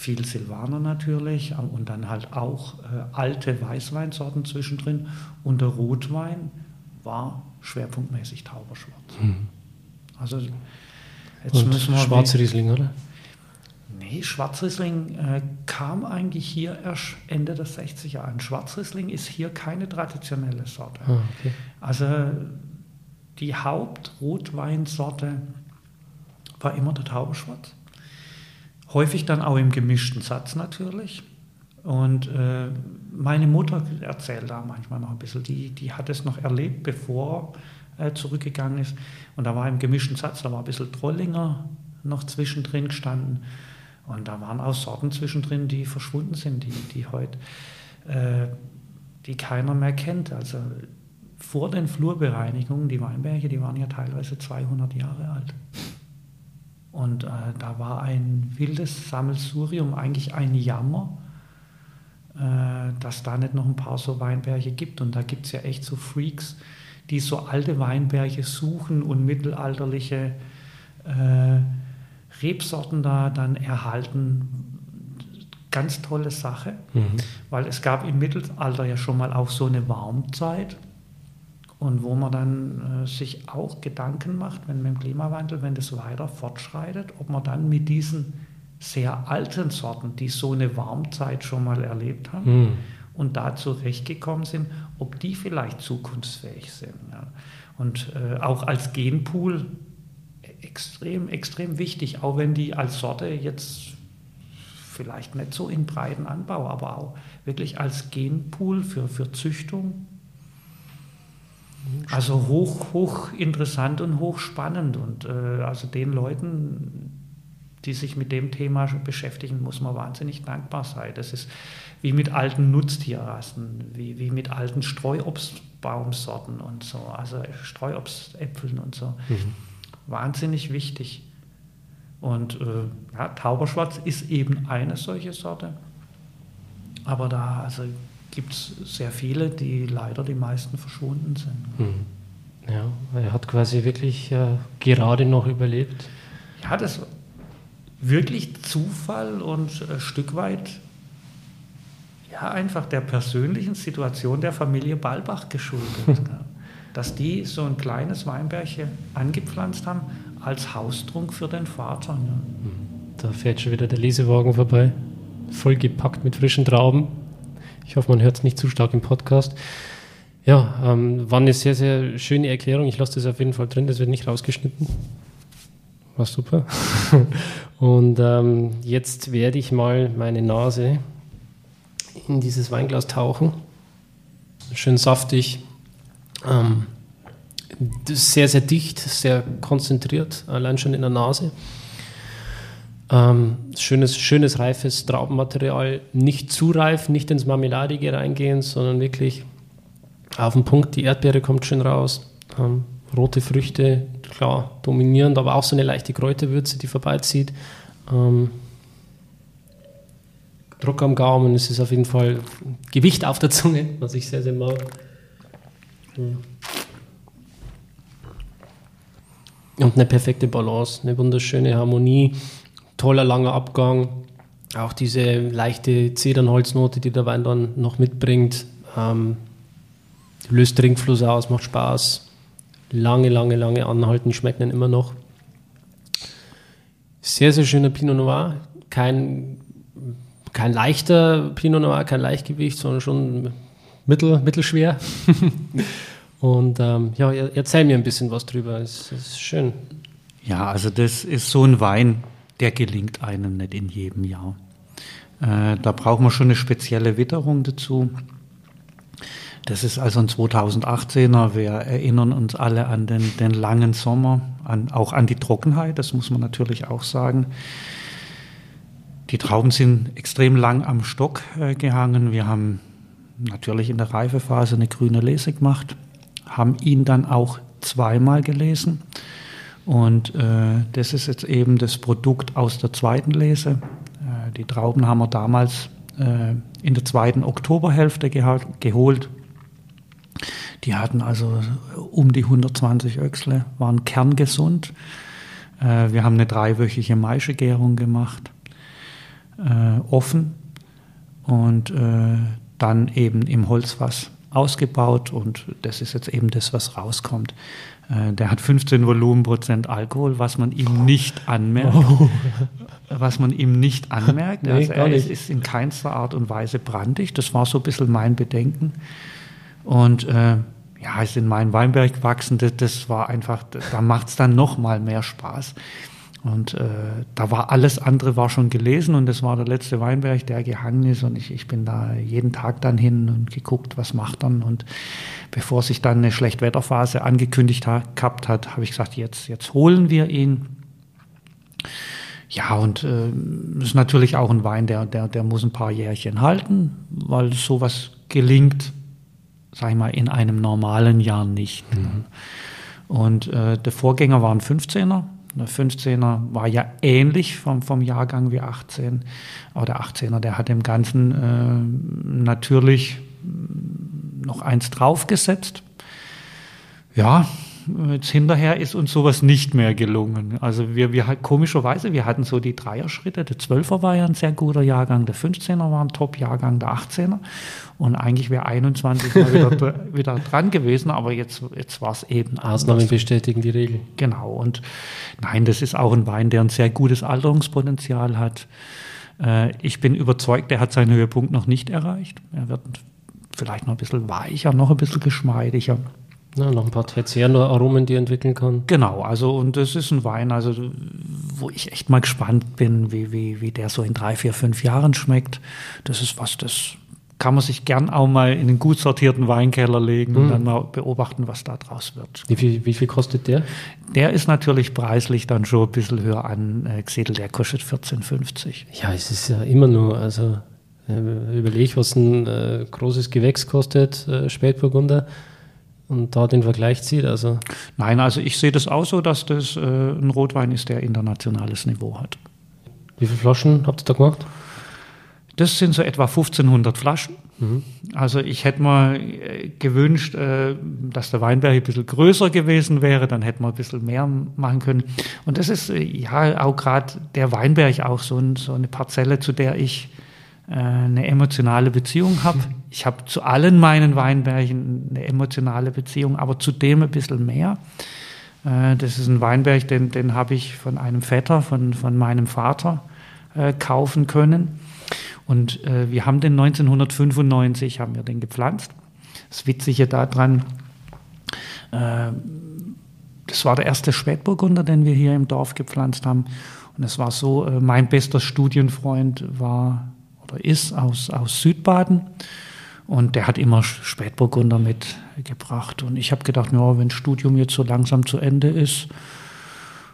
viel Silvaner natürlich und dann halt auch äh, alte Weißweinsorten zwischendrin. Und der Rotwein war schwerpunktmäßig Tauberschwarz. Mhm. Also jetzt und müssen wir. Schwarzriesling, oder? Nee, Schwarzriesling äh, kam eigentlich hier erst Ende der 60er an. Schwarzriesling ist hier keine traditionelle Sorte. Ah, okay. Also die Hauptrotweinsorte war immer der Tauberschwarz. Häufig dann auch im gemischten Satz natürlich. Und äh, meine Mutter erzählt da manchmal noch ein bisschen, die, die hat es noch erlebt, bevor er äh, zurückgegangen ist. Und da war im gemischten Satz, da war ein bisschen Trollinger noch zwischendrin gestanden. Und da waren auch Sorten zwischendrin, die verschwunden sind, die, die heute, äh, die keiner mehr kennt. Also vor den Flurbereinigungen, die Weinberge, die waren ja teilweise 200 Jahre alt. Und äh, da war ein wildes Sammelsurium, eigentlich ein Jammer, äh, dass da nicht noch ein paar so Weinberge gibt. Und da gibt es ja echt so Freaks, die so alte Weinberge suchen und mittelalterliche äh, Rebsorten da dann erhalten. Ganz tolle Sache, mhm. weil es gab im Mittelalter ja schon mal auch so eine Warmzeit und wo man dann äh, sich auch Gedanken macht, wenn mit dem Klimawandel, wenn das weiter fortschreitet, ob man dann mit diesen sehr alten Sorten, die so eine Warmzeit schon mal erlebt haben mhm. und da zurechtgekommen sind, ob die vielleicht zukunftsfähig sind. Ja. Und äh, auch als Genpool extrem, extrem wichtig, auch wenn die als Sorte jetzt vielleicht nicht so in breiten Anbau, aber auch wirklich als Genpool für, für Züchtung also hoch, hoch interessant und hoch spannend. Und äh, also den Leuten, die sich mit dem Thema beschäftigen, muss man wahnsinnig dankbar sein. Das ist wie mit alten Nutztierrassen, wie, wie mit alten Streuobstbaumsorten und so, also Streuobstäpfeln und so. Mhm. Wahnsinnig wichtig. Und äh, ja, Tauberschwarz ist eben eine solche Sorte. Aber da, also gibt es sehr viele, die leider die meisten verschwunden sind. Mhm. Ja, er hat quasi wirklich äh, gerade noch überlebt. Ja, das war wirklich Zufall und ein Stück weit ja, einfach der persönlichen Situation der Familie Balbach geschuldet. dass die so ein kleines Weinbergchen angepflanzt haben als Haustrunk für den Vater. Ja. Da fährt schon wieder der Lesewagen vorbei, vollgepackt mit frischen Trauben. Ich hoffe, man hört es nicht zu stark im Podcast. Ja, ähm, war eine sehr, sehr schöne Erklärung. Ich lasse das auf jeden Fall drin, das wird nicht rausgeschnitten. War super. Und ähm, jetzt werde ich mal meine Nase in dieses Weinglas tauchen. Schön saftig. Ähm, sehr, sehr dicht, sehr konzentriert, allein schon in der Nase. Ähm, schönes, schönes, reifes Traubenmaterial. Nicht zu reif, nicht ins Marmeladige reingehen, sondern wirklich auf den Punkt. Die Erdbeere kommt schön raus. Ähm, rote Früchte, klar, dominierend, aber auch so eine leichte Kräuterwürze, die vorbeizieht. Ähm, Druck am Gaumen, es ist auf jeden Fall Gewicht auf der Zunge, was ich sehr, sehr mag. Und eine perfekte Balance, eine wunderschöne Harmonie, toller langer Abgang, auch diese leichte Zedernholznote, die der Wein dann noch mitbringt, ähm, löst Trinkfluss aus, macht Spaß. Lange, lange, lange anhalten, schmecken immer noch. Sehr, sehr schöner Pinot Noir. Kein, kein leichter Pinot Noir, kein Leichtgewicht, sondern schon mittel, mittelschwer. Und ähm, ja, erzähl mir ein bisschen was drüber. Es ist schön. Ja, also das ist so ein Wein, der gelingt einem nicht in jedem Jahr. Äh, da braucht man schon eine spezielle Witterung dazu. Das ist also ein 2018er. Wir erinnern uns alle an den, den langen Sommer, an, auch an die Trockenheit, das muss man natürlich auch sagen. Die Trauben sind extrem lang am Stock äh, gehangen. Wir haben natürlich in der Reifephase eine grüne Lese gemacht, haben ihn dann auch zweimal gelesen. Und äh, das ist jetzt eben das Produkt aus der zweiten Lese. Äh, die Trauben haben wir damals äh, in der zweiten Oktoberhälfte geholt. Die hatten also um die 120 Öchsle, waren kerngesund. Äh, wir haben eine dreiwöchige Maischegärung gemacht, äh, offen und äh, dann eben im Holzfass ausgebaut und das ist jetzt eben das, was rauskommt. Äh, der hat 15 Volumenprozent Alkohol, was man ihm nicht anmerkt. Oh. Was man ihm nicht anmerkt. Nee, also er nicht. ist in keinster Art und Weise brandig. Das war so ein bisschen mein Bedenken. Und äh, ja, ist in meinem Weinberg gewachsen. Das, das war einfach, da macht es dann noch mal mehr Spaß. Und äh, da war alles andere war schon gelesen und das war der letzte Weinberg, der gehangen ist. Und ich, ich bin da jeden Tag dann hin und geguckt, was macht dann. Und bevor sich dann eine Schlechtwetterphase angekündigt hat, gehabt hat, habe ich gesagt, jetzt, jetzt holen wir ihn. Ja, und äh, ist natürlich auch ein Wein, der, der, der muss ein paar Jährchen halten, weil sowas gelingt, sag ich mal, in einem normalen Jahr nicht. Mhm. Und äh, der Vorgänger war ein 15er der 15er war ja ähnlich vom, vom Jahrgang wie 18, aber der 18er, der hat dem Ganzen äh, natürlich noch eins draufgesetzt. Ja, jetzt hinterher ist uns sowas nicht mehr gelungen. Also wir, wir komischerweise, wir hatten so die Dreier-Schritte. Der 12er war ja ein sehr guter Jahrgang, der 15er war ein Top-Jahrgang, der 18er. Und eigentlich wäre 21 mal wieder, wieder dran gewesen, aber jetzt, jetzt war es eben Ausnahmen bestätigen die Regel. Genau. Und nein, das ist auch ein Wein, der ein sehr gutes Alterungspotenzial hat. Äh, ich bin überzeugt, der hat seinen Höhepunkt noch nicht erreicht. Er wird vielleicht noch ein bisschen weicher, noch ein bisschen geschmeidiger. Ja, noch ein paar Tertiäraromen, die er entwickeln kann. Genau, also und das ist ein Wein, also wo ich echt mal gespannt bin, wie, wie, wie der so in drei, vier, fünf Jahren schmeckt. Das ist was, das kann man sich gern auch mal in einen gut sortierten Weinkeller legen und mhm. dann mal beobachten, was da draus wird. Wie viel, wie viel kostet der? Der ist natürlich preislich dann schon ein bisschen höher angesiedelt. Der kostet 14,50. Ja, es ist ja immer nur, also äh, überlege, was ein äh, großes Gewächs kostet, äh, Spätburgunder und da den Vergleich zieht? Also Nein, also ich sehe das auch so, dass das äh, ein Rotwein ist, der internationales Niveau hat. Wie viele Flaschen habt ihr da gemacht? Das sind so etwa 1500 Flaschen. Mhm. Also ich hätte mir äh, gewünscht, äh, dass der Weinberg ein bisschen größer gewesen wäre, dann hätten wir ein bisschen mehr machen können. Und das ist äh, ja auch gerade der Weinberg auch so, ein, so eine Parzelle, zu der ich eine emotionale Beziehung habe. Ich habe zu allen meinen Weinbergen eine emotionale Beziehung, aber zu dem ein bisschen mehr. Äh, das ist ein Weinberg, den, den habe ich von einem Vetter, von, von meinem Vater äh, kaufen können. Und wir haben den 1995, haben wir den gepflanzt. Das Witzige daran, das war der erste Spätburgunder, den wir hier im Dorf gepflanzt haben. Und es war so, mein bester Studienfreund war ist aus, aus Südbaden. Und der hat immer Spätburgunder mitgebracht. Und ich habe gedacht, ja, wenn das Studium jetzt so langsam zu Ende ist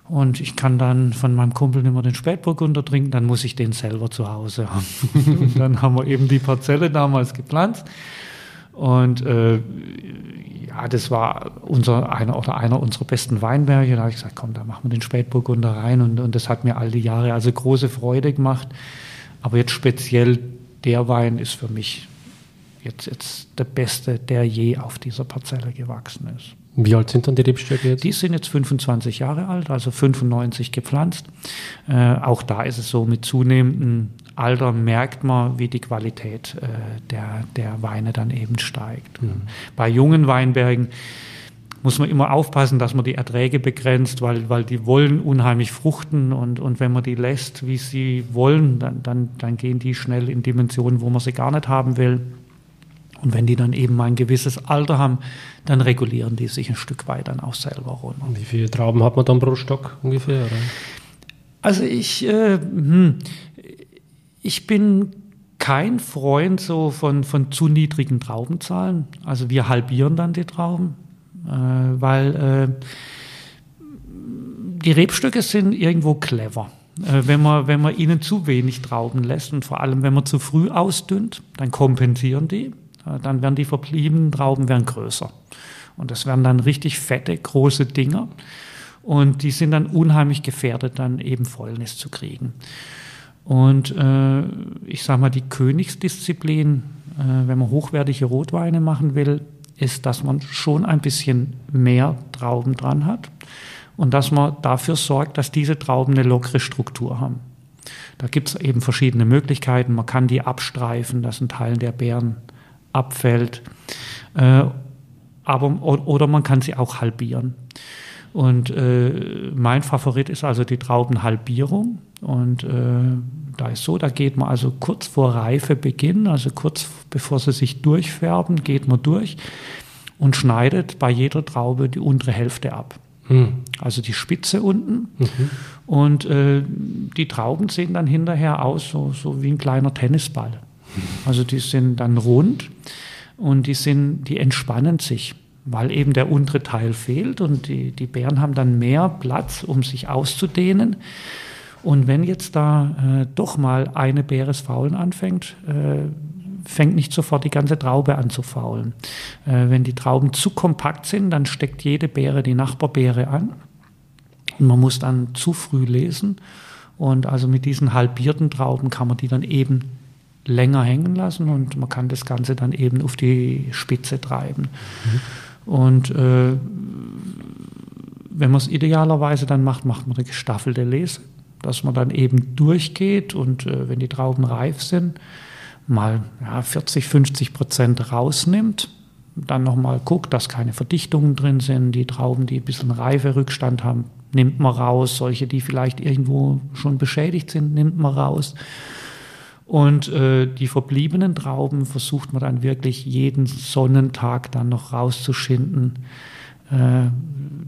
und ich kann dann von meinem Kumpel immer den Spätburgunder trinken, dann muss ich den selber zu Hause haben. und dann haben wir eben die Parzelle damals gepflanzt. Und äh, ja, das war unser, einer oder einer unserer besten Weinberge. Da habe ich gesagt, komm, da machen wir den Spätburgunder rein. Und, und das hat mir all die Jahre also große Freude gemacht. Aber jetzt speziell der Wein ist für mich jetzt, jetzt der beste, der je auf dieser Parzelle gewachsen ist. Wie alt sind dann die Rebstöcke jetzt? Die sind jetzt 25 Jahre alt, also 95 gepflanzt. Äh, auch da ist es so, mit zunehmendem Alter merkt man, wie die Qualität äh, der, der Weine dann eben steigt. Mhm. Bei jungen Weinbergen muss man immer aufpassen, dass man die Erträge begrenzt, weil, weil die wollen unheimlich fruchten und, und wenn man die lässt, wie sie wollen, dann, dann, dann gehen die schnell in Dimensionen, wo man sie gar nicht haben will. Und wenn die dann eben mal ein gewisses Alter haben, dann regulieren die sich ein Stück weit dann auch selber runter. Und wie viele Trauben hat man dann pro Stock ungefähr? Oder? Also ich, äh, hm, ich bin kein Freund so von, von zu niedrigen Traubenzahlen. Also wir halbieren dann die Trauben, weil äh, die Rebstöcke sind irgendwo clever. Äh, wenn man, wenn man ihnen zu wenig Trauben lässt und vor allem wenn man zu früh ausdünnt, dann kompensieren die äh, dann werden die verbliebenen Trauben werden größer. Und das werden dann richtig fette, große Dinger. Und die sind dann unheimlich gefährdet, dann eben Fäulnis zu kriegen. Und äh, ich sage mal, die Königsdisziplin, äh, wenn man hochwertige Rotweine machen will, ist, dass man schon ein bisschen mehr Trauben dran hat und dass man dafür sorgt, dass diese Trauben eine lockere Struktur haben. Da gibt es eben verschiedene Möglichkeiten. Man kann die abstreifen, dass ein Teil der Beeren abfällt. Äh, aber, oder man kann sie auch halbieren. Und äh, mein Favorit ist also die Traubenhalbierung. Und äh, da ist so, da geht man also kurz vor Reifebeginn, also kurz bevor sie sich durchfärben, geht man durch und schneidet bei jeder Traube die untere Hälfte ab. Hm. Also die Spitze unten. Mhm. Und äh, die Trauben sehen dann hinterher aus, so, so wie ein kleiner Tennisball. Also die sind dann rund und die, sind, die entspannen sich, weil eben der untere Teil fehlt und die, die Bären haben dann mehr Platz, um sich auszudehnen. Und wenn jetzt da äh, doch mal eine Beere faulen anfängt, äh, fängt nicht sofort die ganze Traube an zu faulen. Äh, wenn die Trauben zu kompakt sind, dann steckt jede Beere die Nachbarbeere an. Und man muss dann zu früh lesen. Und also mit diesen halbierten Trauben kann man die dann eben länger hängen lassen und man kann das Ganze dann eben auf die Spitze treiben. Mhm. Und äh, wenn man es idealerweise dann macht, macht man eine gestaffelte Lese, dass man dann eben durchgeht und äh, wenn die Trauben reif sind, mal ja, 40, 50 Prozent rausnimmt, dann nochmal guckt, dass keine Verdichtungen drin sind. Die Trauben, die ein bisschen Reiferückstand haben, nimmt man raus. Solche, die vielleicht irgendwo schon beschädigt sind, nimmt man raus. Und äh, die verbliebenen Trauben versucht man dann wirklich jeden Sonnentag dann noch rauszuschinden. Äh,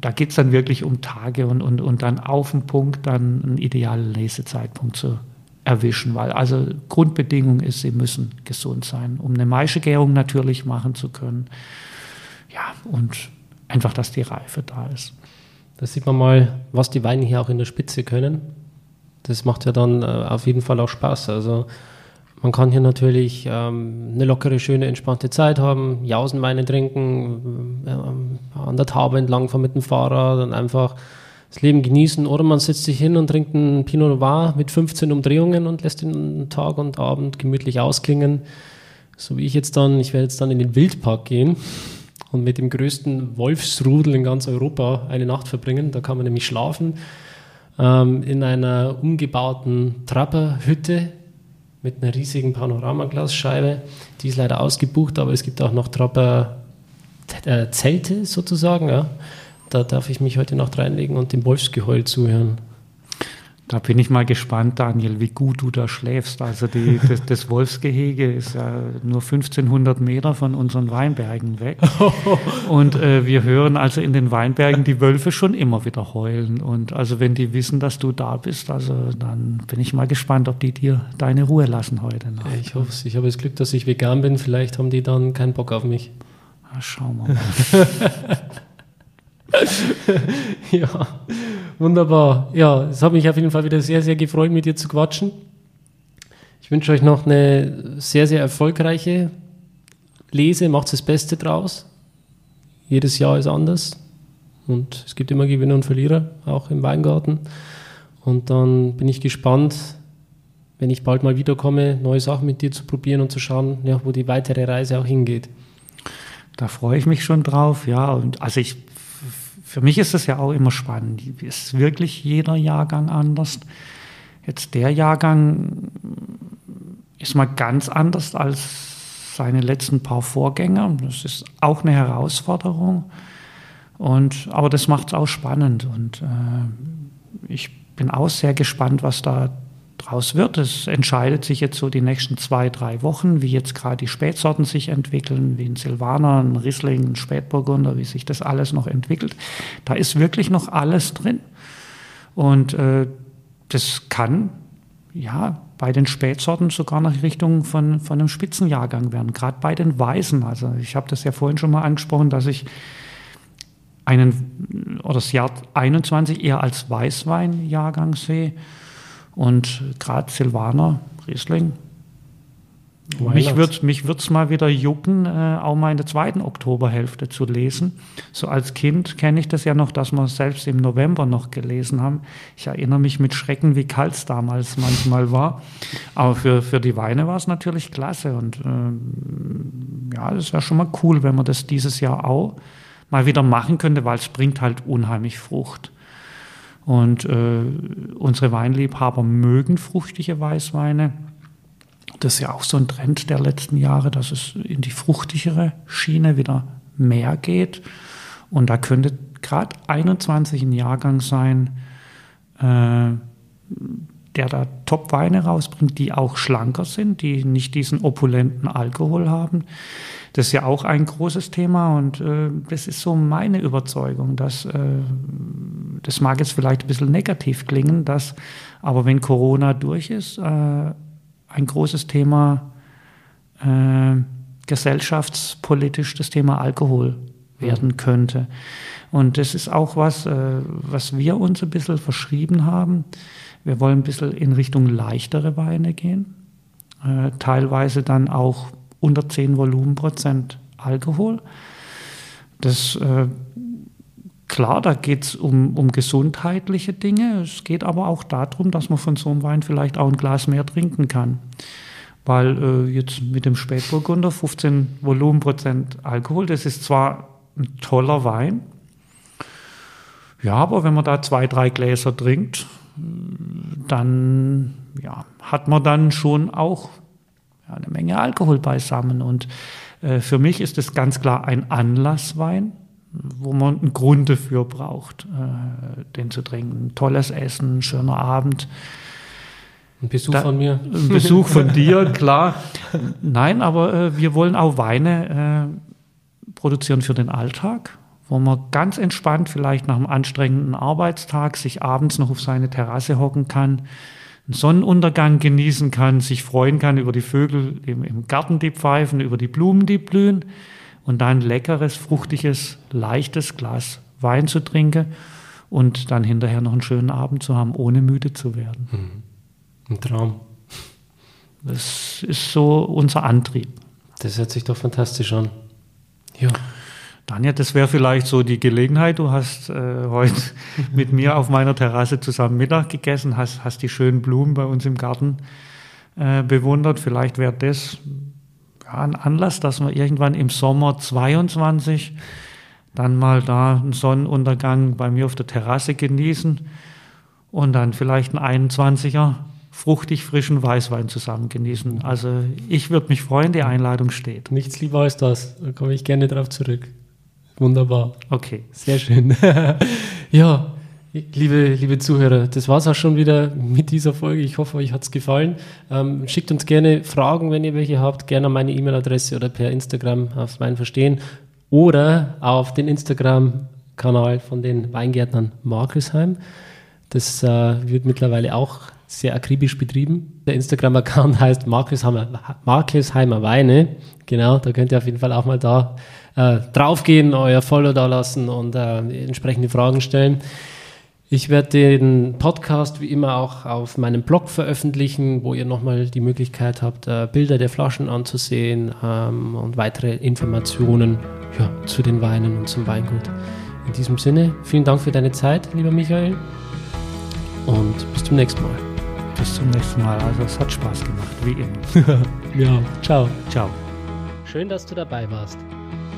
da geht es dann wirklich um Tage und, und, und dann auf den Punkt dann einen idealen Lesezeitpunkt zu erwischen. Weil also Grundbedingung ist, sie müssen gesund sein, um eine Maischegärung natürlich machen zu können. Ja, und einfach, dass die Reife da ist. Da sieht man mal, was die Weine hier auch in der Spitze können. Das macht ja dann äh, auf jeden Fall auch Spaß. Also man kann hier natürlich ähm, eine lockere, schöne, entspannte Zeit haben, Jausenweine trinken, äh, an der Taube entlang fahren mit dem Fahrrad und einfach das Leben genießen. Oder man setzt sich hin und trinkt einen Pinot Noir mit 15 Umdrehungen und lässt den Tag und Abend gemütlich ausklingen. So wie ich jetzt dann, ich werde jetzt dann in den Wildpark gehen und mit dem größten Wolfsrudel in ganz Europa eine Nacht verbringen. Da kann man nämlich schlafen ähm, in einer umgebauten Trapperhütte mit einer riesigen Panoramaglasscheibe. Die ist leider ausgebucht, aber es gibt auch noch Trapper äh, Zelte sozusagen. Ja. Da darf ich mich heute Nacht reinlegen und dem Wolfsgeheul zuhören. Da bin ich mal gespannt, Daniel, wie gut du da schläfst. Also die, das, das, Wolfsgehege ist ja nur 1500 Meter von unseren Weinbergen weg. Und äh, wir hören also in den Weinbergen die Wölfe schon immer wieder heulen. Und also wenn die wissen, dass du da bist, also dann bin ich mal gespannt, ob die dir deine Ruhe lassen heute Nacht. Ich hoffe es. Ich habe das Glück, dass ich vegan bin. Vielleicht haben die dann keinen Bock auf mich. Na, schauen wir mal. ja. Wunderbar. Ja, es hat mich auf jeden Fall wieder sehr, sehr gefreut, mit dir zu quatschen. Ich wünsche euch noch eine sehr, sehr erfolgreiche Lese. Macht das Beste draus. Jedes Jahr ist anders. Und es gibt immer Gewinner und Verlierer, auch im Weingarten. Und dann bin ich gespannt, wenn ich bald mal wiederkomme, neue Sachen mit dir zu probieren und zu schauen, ja, wo die weitere Reise auch hingeht. Da freue ich mich schon drauf, ja. Und also ich für mich ist es ja auch immer spannend. Ist wirklich jeder Jahrgang anders? Jetzt der Jahrgang ist mal ganz anders als seine letzten paar Vorgänger. Das ist auch eine Herausforderung. Und, aber das macht es auch spannend. Und äh, ich bin auch sehr gespannt, was da draus wird. Es entscheidet sich jetzt so die nächsten zwei, drei Wochen, wie jetzt gerade die Spätsorten sich entwickeln, wie ein Silvaner, ein Riesling, ein Spätburgunder, wie sich das alles noch entwickelt. Da ist wirklich noch alles drin. Und äh, das kann ja bei den Spätsorten sogar nach Richtung von, von einem Spitzenjahrgang werden, gerade bei den Weißen. Also ich habe das ja vorhin schon mal angesprochen, dass ich einen oder das Jahr 21 eher als Weißweinjahrgang sehe und gerade Silvaner, Riesling. Why mich wird mich wird's mal wieder jucken, äh, auch mal in der zweiten Oktoberhälfte zu lesen. So als Kind kenne ich das ja noch, dass wir selbst im November noch gelesen haben. Ich erinnere mich mit Schrecken, wie kalt es damals manchmal war. Aber für, für die Weine war es natürlich klasse. Und ähm, ja, das wäre schon mal cool, wenn man das dieses Jahr auch mal wieder machen könnte, weil es bringt halt unheimlich Frucht. Und äh, unsere Weinliebhaber mögen fruchtige Weißweine. Das ist ja auch so ein Trend der letzten Jahre, dass es in die fruchtigere Schiene wieder mehr geht. Und da könnte gerade 21 ein Jahrgang sein, äh, der da Top-Weine rausbringt, die auch schlanker sind, die nicht diesen opulenten Alkohol haben. Das ist ja auch ein großes Thema und äh, das ist so meine Überzeugung, dass äh, das mag jetzt vielleicht ein bisschen negativ klingen, dass aber wenn Corona durch ist, äh, ein großes Thema äh, gesellschaftspolitisch das Thema Alkohol werden könnte. Und das ist auch was, äh, was wir uns ein bisschen verschrieben haben. Wir wollen ein bisschen in Richtung leichtere Weine gehen, äh, teilweise dann auch unter 10 Volumenprozent Alkohol. Das äh, klar, da geht es um, um gesundheitliche Dinge. Es geht aber auch darum, dass man von so einem Wein vielleicht auch ein Glas mehr trinken kann. Weil äh, jetzt mit dem Spätburgunder 15 Volumenprozent Alkohol, das ist zwar ein toller Wein, ja, aber wenn man da zwei, drei Gläser trinkt, dann ja, hat man dann schon auch ja, eine Menge Alkohol beisammen. Und äh, für mich ist es ganz klar ein Anlasswein, wo man einen Grund dafür braucht, äh, den zu trinken. Tolles Essen, schöner Abend. Ein Besuch da, von mir. Ein Besuch von dir, klar. Nein, aber äh, wir wollen auch Weine äh, produzieren für den Alltag, wo man ganz entspannt vielleicht nach einem anstrengenden Arbeitstag sich abends noch auf seine Terrasse hocken kann, einen Sonnenuntergang genießen kann, sich freuen kann über die Vögel im, im Garten, die pfeifen, über die Blumen, die blühen und dann leckeres, fruchtiges, leichtes Glas Wein zu trinken und dann hinterher noch einen schönen Abend zu haben, ohne müde zu werden. Mhm. Ein Traum. Das ist so unser Antrieb. Das hört sich doch fantastisch an. Ja. Daniel, das wäre vielleicht so die Gelegenheit. Du hast äh, heute mit mir auf meiner Terrasse zusammen Mittag gegessen, hast, hast die schönen Blumen bei uns im Garten äh, bewundert. Vielleicht wäre das ja, ein Anlass, dass wir irgendwann im Sommer 22 dann mal da einen Sonnenuntergang bei mir auf der Terrasse genießen und dann vielleicht einen 21er fruchtig frischen Weißwein zusammen genießen. Also ich würde mich freuen, die Einladung steht. Nichts lieber als das. Da komme ich gerne drauf zurück. Wunderbar. Okay. Sehr schön. ja, liebe, liebe Zuhörer, das war es auch schon wieder mit dieser Folge. Ich hoffe, euch hat es gefallen. Ähm, schickt uns gerne Fragen, wenn ihr welche habt, gerne an meine E-Mail-Adresse oder per Instagram aufs Wein verstehen oder auf den Instagram-Kanal von den Weingärtnern Markelsheim. Das äh, wird mittlerweile auch sehr akribisch betrieben. Der Instagram-Account heißt Markelsheimer, Markelsheimer Weine. Genau, da könnt ihr auf jeden Fall auch mal da äh, draufgehen, euer Follow da lassen und äh, entsprechende Fragen stellen. Ich werde den Podcast wie immer auch auf meinem Blog veröffentlichen, wo ihr nochmal die Möglichkeit habt, äh, Bilder der Flaschen anzusehen ähm, und weitere Informationen ja, zu den Weinen und zum Weingut. In diesem Sinne, vielen Dank für deine Zeit, lieber Michael, und bis zum nächsten Mal. Bis zum nächsten Mal. Also es hat Spaß gemacht, wie immer. ja, ciao. Ciao. Schön, dass du dabei warst.